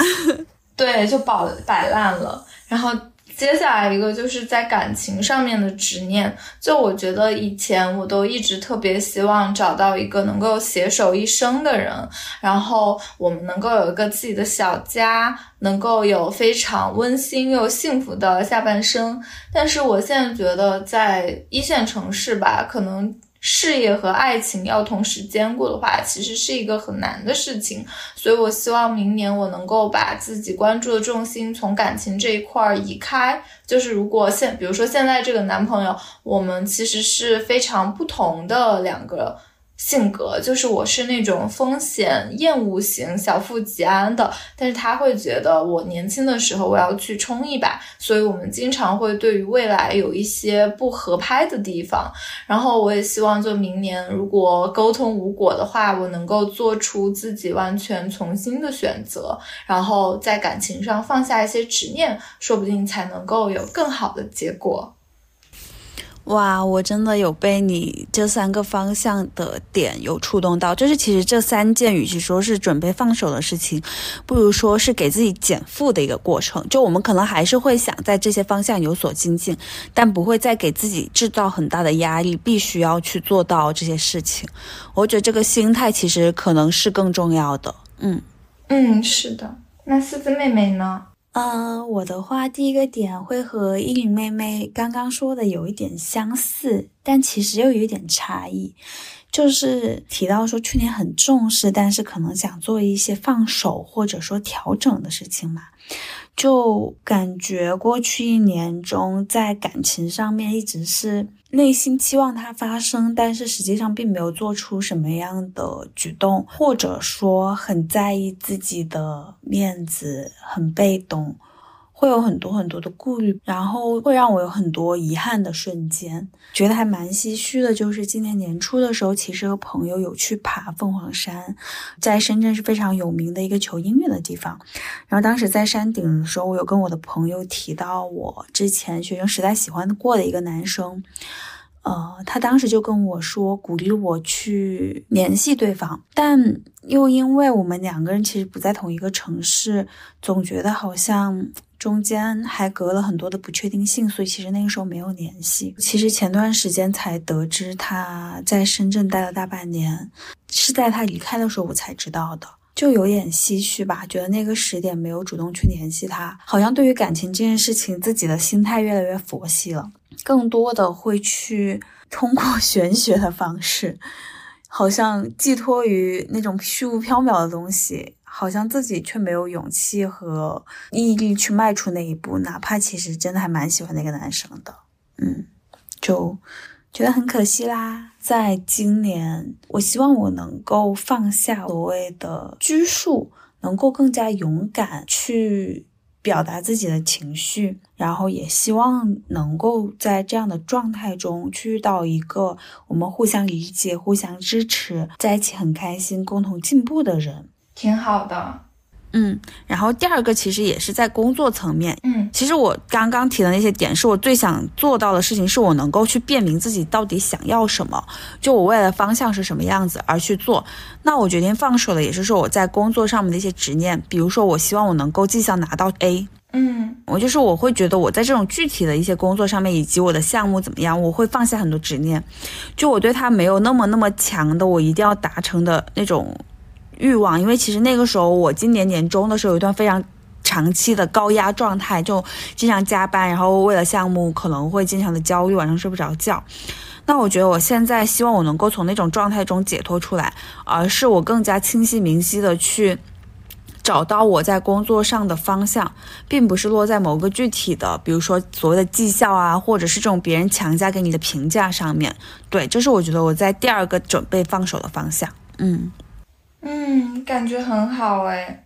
对，就保摆烂了，然后。接下来一个就是在感情上面的执念，就我觉得以前我都一直特别希望找到一个能够携手一生的人，然后我们能够有一个自己的小家，能够有非常温馨又幸福的下半生。但是我现在觉得在一线城市吧，可能。事业和爱情要同时兼顾的话，其实是一个很难的事情。所以我希望明年我能够把自己关注的重心从感情这一块儿移开。就是如果现，比如说现在这个男朋友，我们其实是非常不同的两个。性格就是我是那种风险厌恶型、小富即安的，但是他会觉得我年轻的时候我要去冲一把，所以我们经常会对于未来有一些不合拍的地方。然后我也希望就明年如果沟通无果的话，我能够做出自己完全重新的选择，然后在感情上放下一些执念，说不定才能够有更好的结果。哇，我真的有被你这三个方向的点有触动到，就是其实这三件与其说是准备放手的事情，不如说是给自己减负的一个过程。就我们可能还是会想在这些方向有所精进，但不会再给自己制造很大的压力，必须要去做到这些事情。我觉得这个心态其实可能是更重要的。嗯嗯，是的。那四字妹妹呢？嗯，我的话，第一个点会和依琳妹妹刚刚说的有一点相似，但其实又有一点差异。就是提到说去年很重视，但是可能想做一些放手或者说调整的事情嘛。就感觉过去一年中，在感情上面一直是内心期望它发生，但是实际上并没有做出什么样的举动，或者说很在意自己的面子，很被动。会有很多很多的顾虑，然后会让我有很多遗憾的瞬间，觉得还蛮唏嘘的。就是今年年初的时候，其实和朋友有去爬凤凰山，在深圳是非常有名的一个求音乐的地方。然后当时在山顶的时候，我有跟我的朋友提到我之前学生时代喜欢过的一个男生，呃，他当时就跟我说，鼓励我去联系对方，但又因为我们两个人其实不在同一个城市，总觉得好像。中间还隔了很多的不确定性，所以其实那个时候没有联系。其实前段时间才得知他在深圳待了大半年，是在他离开的时候我才知道的，就有点唏嘘吧。觉得那个时点没有主动去联系他，好像对于感情这件事情，自己的心态越来越佛系了，更多的会去通过 玄学的方式，好像寄托于那种虚无缥缈的东西。好像自己却没有勇气和毅力去迈出那一步，哪怕其实真的还蛮喜欢那个男生的，嗯，就觉得很可惜啦。在今年，我希望我能够放下所谓的拘束，能够更加勇敢去表达自己的情绪，然后也希望能够在这样的状态中去遇到一个我们互相理解、互相支持，在一起很开心、共同进步的人，挺好的。嗯，然后第二个其实也是在工作层面，嗯，其实我刚刚提的那些点是我最想做到的事情，是我能够去辨明自己到底想要什么，就我未来的方向是什么样子而去做。那我决定放手的，也是说我在工作上面的一些执念，比如说我希望我能够绩效拿到 A，嗯，我就是我会觉得我在这种具体的一些工作上面，以及我的项目怎么样，我会放下很多执念，就我对他没有那么那么强的我一定要达成的那种。欲望，因为其实那个时候我今年年中的时候有一段非常长期的高压状态，就经常加班，然后为了项目可能会经常的焦虑，晚上睡不着觉。那我觉得我现在希望我能够从那种状态中解脱出来，而是我更加清晰明晰的去找到我在工作上的方向，并不是落在某个具体的，比如说所谓的绩效啊，或者是这种别人强加给你的评价上面。对，这是我觉得我在第二个准备放手的方向。嗯。嗯，感觉很好哎。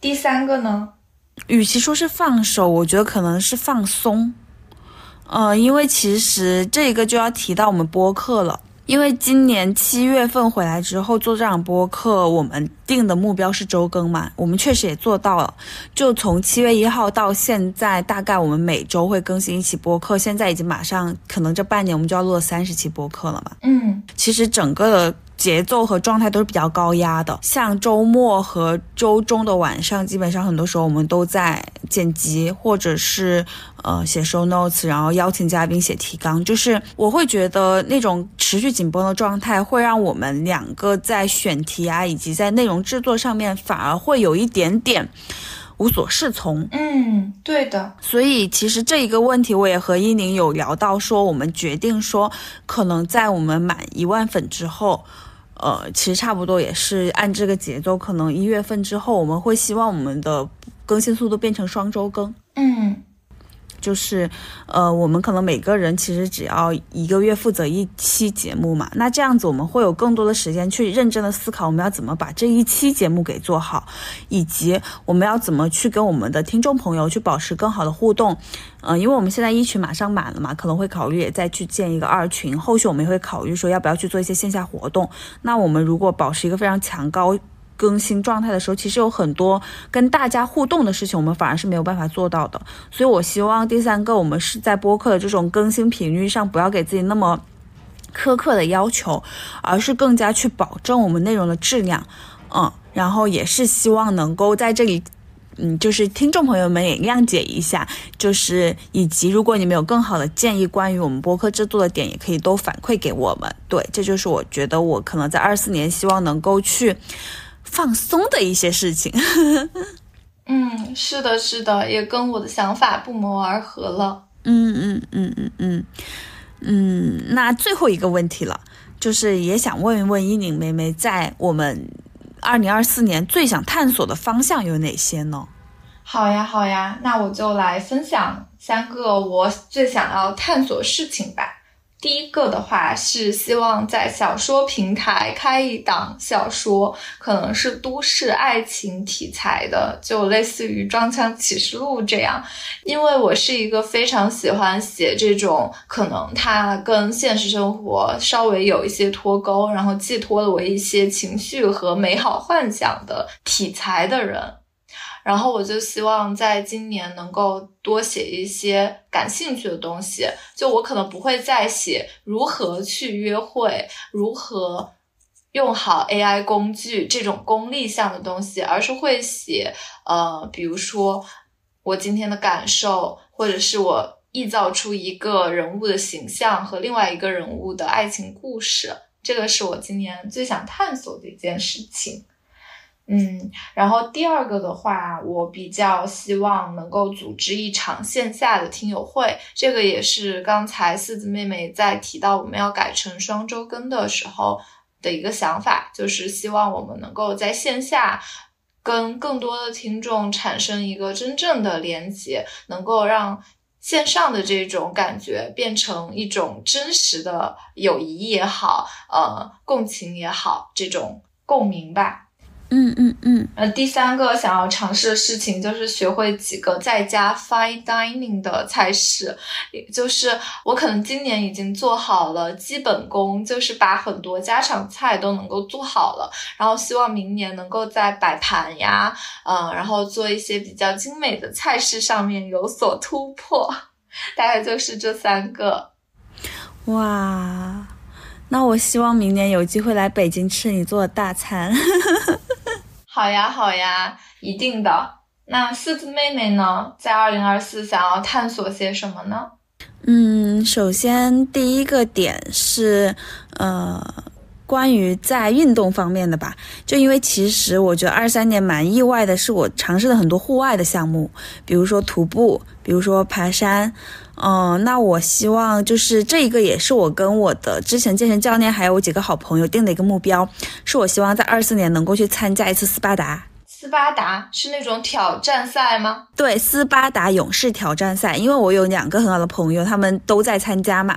第三个呢？与其说是放手，我觉得可能是放松。呃，因为其实这个就要提到我们播客了。因为今年七月份回来之后做这场播客，我们定的目标是周更嘛，我们确实也做到了。就从七月一号到现在，大概我们每周会更新一期播客。现在已经马上，可能这半年我们就要录三十期播客了嘛。嗯，其实整个的。节奏和状态都是比较高压的，像周末和周中的晚上，基本上很多时候我们都在剪辑，或者是呃写 show notes，然后邀请嘉宾写提纲。就是我会觉得那种持续紧绷的状态，会让我们两个在选题啊，以及在内容制作上面，反而会有一点点无所适从。嗯，对的。所以其实这一个问题，我也和依宁有聊到，说我们决定说，可能在我们满一万粉之后。呃，其实差不多也是按这个节奏，可能一月份之后，我们会希望我们的更新速度变成双周更。嗯。就是，呃，我们可能每个人其实只要一个月负责一期节目嘛，那这样子我们会有更多的时间去认真的思考我们要怎么把这一期节目给做好，以及我们要怎么去跟我们的听众朋友去保持更好的互动。嗯，因为我们现在一群马上满了嘛，可能会考虑也再去建一个二群，后续我们也会考虑说要不要去做一些线下活动。那我们如果保持一个非常强高。更新状态的时候，其实有很多跟大家互动的事情，我们反而是没有办法做到的。所以我希望第三个，我们是在播客的这种更新频率上，不要给自己那么 苛刻的要求，而是更加去保证我们内容的质量。嗯，然后也是希望能够在这里，嗯，就是听众朋友们也谅解一下，就是以及如果你们有更好的建议，关于我们播客制作的点，也可以都反馈给我们。对，这就是我觉得我可能在二四年希望能够去。放松的一些事情，嗯，是的，是的，也跟我的想法不谋而合了。嗯嗯嗯嗯嗯嗯，那最后一个问题了，就是也想问一问依宁妹妹，在我们二零二四年最想探索的方向有哪些呢？好呀，好呀，那我就来分享三个我最想要探索事情吧。第一个的话是希望在小说平台开一档小说，可能是都市爱情题材的，就类似于《装腔启示录》这样。因为我是一个非常喜欢写这种可能它跟现实生活稍微有一些脱钩，然后寄托了我一些情绪和美好幻想的题材的人。然后我就希望在今年能够多写一些感兴趣的东西。就我可能不会再写如何去约会、如何用好 AI 工具这种功利性的东西，而是会写呃，比如说我今天的感受，或者是我臆造出一个人物的形象和另外一个人物的爱情故事。这个是我今年最想探索的一件事情。嗯，然后第二个的话，我比较希望能够组织一场线下的听友会，这个也是刚才四子妹妹在提到我们要改成双周更的时候的一个想法，就是希望我们能够在线下跟更多的听众产生一个真正的连接，能够让。线上的这种感觉变成一种真实的友谊也好，呃，共情也好，这种共鸣吧。嗯嗯嗯，呃，第三个想要尝试的事情就是学会几个在家 fine dining 的菜式，也就是我可能今年已经做好了基本功，就是把很多家常菜都能够做好了，然后希望明年能够在摆盘呀，嗯，然后做一些比较精美的菜式上面有所突破，大概就是这三个。哇，那我希望明年有机会来北京吃你做的大餐。好呀，好呀，一定的。那四字妹妹呢，在二零二四想要探索些什么呢？嗯，首先第一个点是，呃，关于在运动方面的吧。就因为其实我觉得二三年蛮意外的，是我尝试了很多户外的项目，比如说徒步，比如说爬山。嗯，那我希望就是这一个也是我跟我的之前健身教练还有我几个好朋友定的一个目标，是我希望在二四年能够去参加一次斯巴达。斯巴达是那种挑战赛吗？对，斯巴达勇士挑战赛，因为我有两个很好的朋友，他们都在参加嘛。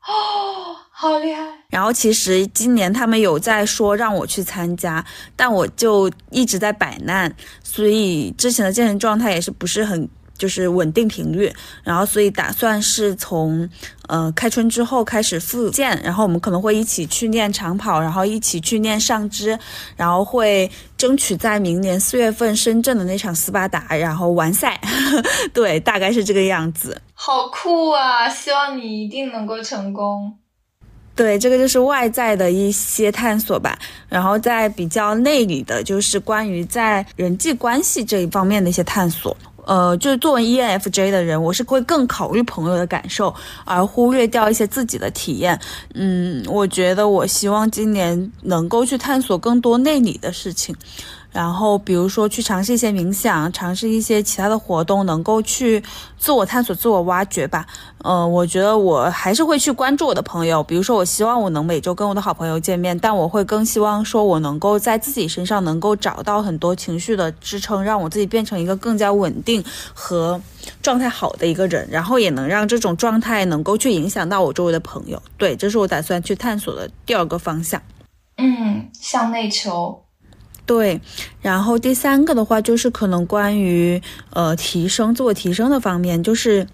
哦，好厉害！然后其实今年他们有在说让我去参加，但我就一直在摆烂，所以之前的健身状态也是不是很。就是稳定频率，然后所以打算是从呃开春之后开始复健，然后我们可能会一起去练长跑，然后一起去练上肢，然后会争取在明年四月份深圳的那场斯巴达然后完赛，对，大概是这个样子。好酷啊！希望你一定能够成功。对，这个就是外在的一些探索吧，然后在比较内里的，就是关于在人际关系这一方面的一些探索。呃，就是作为 ENFJ 的人，我是会更考虑朋友的感受，而忽略掉一些自己的体验。嗯，我觉得我希望今年能够去探索更多内里的事情。然后，比如说去尝试一些冥想，尝试一些其他的活动，能够去自我探索、自我挖掘吧。呃，我觉得我还是会去关注我的朋友。比如说，我希望我能每周跟我的好朋友见面，但我会更希望说我能够在自己身上能够找到很多情绪的支撑，让我自己变成一个更加稳定和状态好的一个人，然后也能让这种状态能够去影响到我周围的朋友。对，这是我打算去探索的第二个方向。嗯，向内求。对，然后第三个的话就是可能关于呃提升自我提升的方面，就是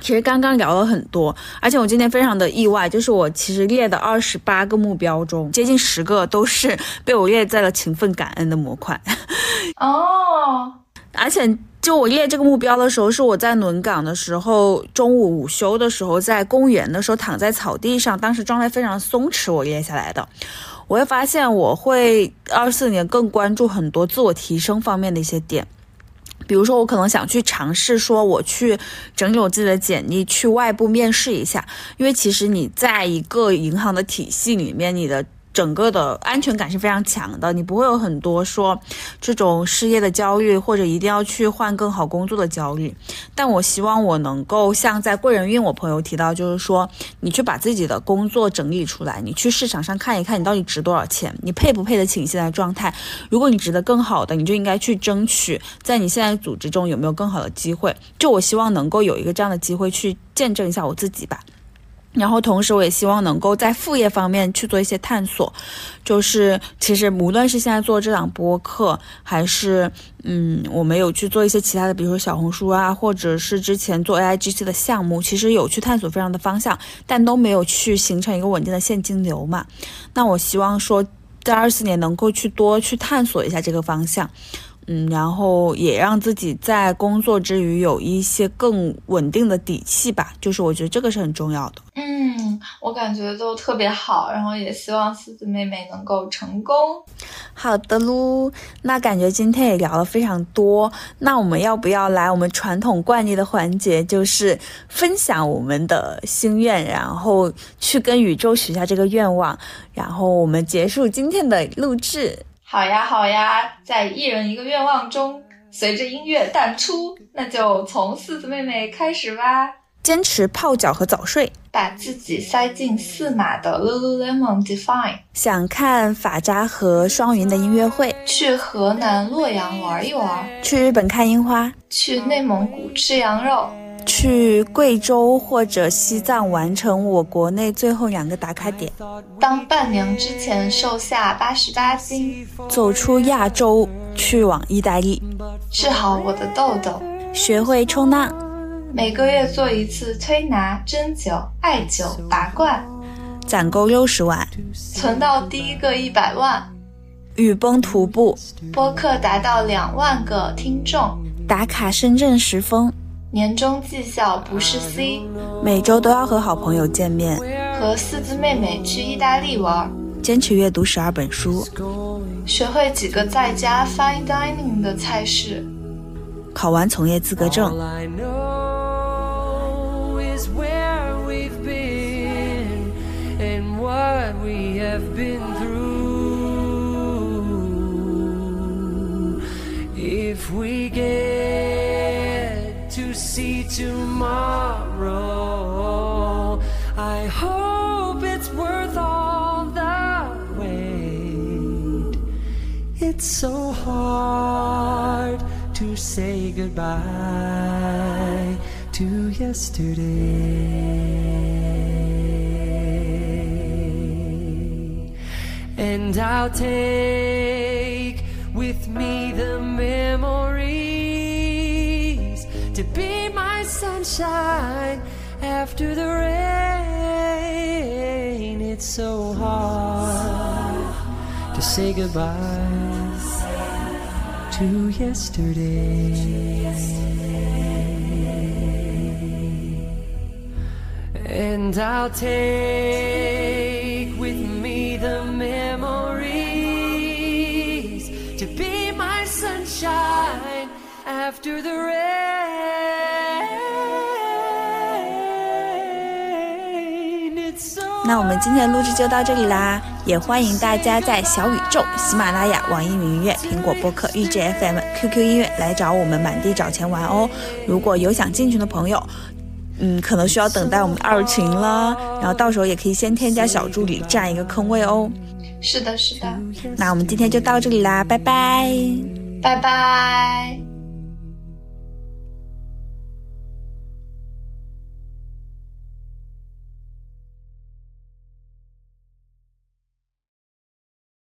其实刚刚聊了很多，而且我今天非常的意外，就是我其实列的二十八个目标中，接近十个都是被我列在了勤奋感恩的模块。哦，而且就我列这个目标的时候，是我在轮岗的时候，中午午休的时候，在公园的时候躺在草地上，当时状态非常松弛，我列下来的。我会发现，我会二四年更关注很多自我提升方面的一些点，比如说，我可能想去尝试说，我去整理我自己的简历，去外部面试一下，因为其实你在一个银行的体系里面，你的。整个的安全感是非常强的，你不会有很多说这种失业的焦虑，或者一定要去换更好工作的焦虑。但我希望我能够像在贵人运，我朋友提到，就是说你去把自己的工作整理出来，你去市场上看一看，你到底值多少钱，你配不配得起你现在状态。如果你值得更好的，你就应该去争取，在你现在组织中有没有更好的机会。就我希望能够有一个这样的机会去见证一下我自己吧。然后同时，我也希望能够在副业方面去做一些探索，就是其实无论是现在做这档播客，还是嗯，我没有去做一些其他的，比如说小红书啊，或者是之前做 AIGC 的项目，其实有去探索非常的方向，但都没有去形成一个稳定的现金流嘛。那我希望说，在二四年能够去多去探索一下这个方向。嗯，然后也让自己在工作之余有一些更稳定的底气吧，就是我觉得这个是很重要的。嗯，我感觉都特别好，然后也希望四子妹妹能够成功。好的喽，那感觉今天也聊了非常多，那我们要不要来我们传统惯例的环节，就是分享我们的心愿，然后去跟宇宙许下这个愿望，然后我们结束今天的录制。好呀，好呀，在一人一个愿望中，随着音乐淡出，那就从四子妹妹开始吧。坚持泡脚和早睡，把自己塞进四码的 Lululemon Define。想看法扎和双云的音乐会，去河南洛阳玩一玩，去日本看樱花，去内蒙古吃羊肉。去贵州或者西藏完成我国内最后两个打卡点，当伴娘之前瘦下八十八斤，走出亚洲去往意大利，治好我的痘痘，学会冲浪，每个月做一次推拿、针灸、艾灸、拔罐，攒够六十万，存到第一个一百万。雨崩徒步，播客达到两万个听众，打卡深圳十峰，年终绩效不是 C，每周都要和好朋友见面，和四字妹妹去意大利玩，坚持阅读十二本书，学会几个在家 fine dining 的菜式，考完从业资格证。if we get tomorrow, I hope it's worth all the wait. It's so hard to say goodbye to yesterday. And I'll take with me the memories to be sunshine after the rain. It's so hard to say goodbye to yesterday. And I'll take with me the memories to be my sunshine after the rain. 那我们今天的录制就到这里啦，也欢迎大家在小宇宙、喜马拉雅、网易云音乐、苹果播客、荔枝 FM、QQ 音乐来找我们满地找钱玩哦。如果有想进群的朋友，嗯，可能需要等待我们二群了，然后到时候也可以先添加小助理占一个坑位哦。是的，是的。那我们今天就到这里啦，拜拜，拜拜。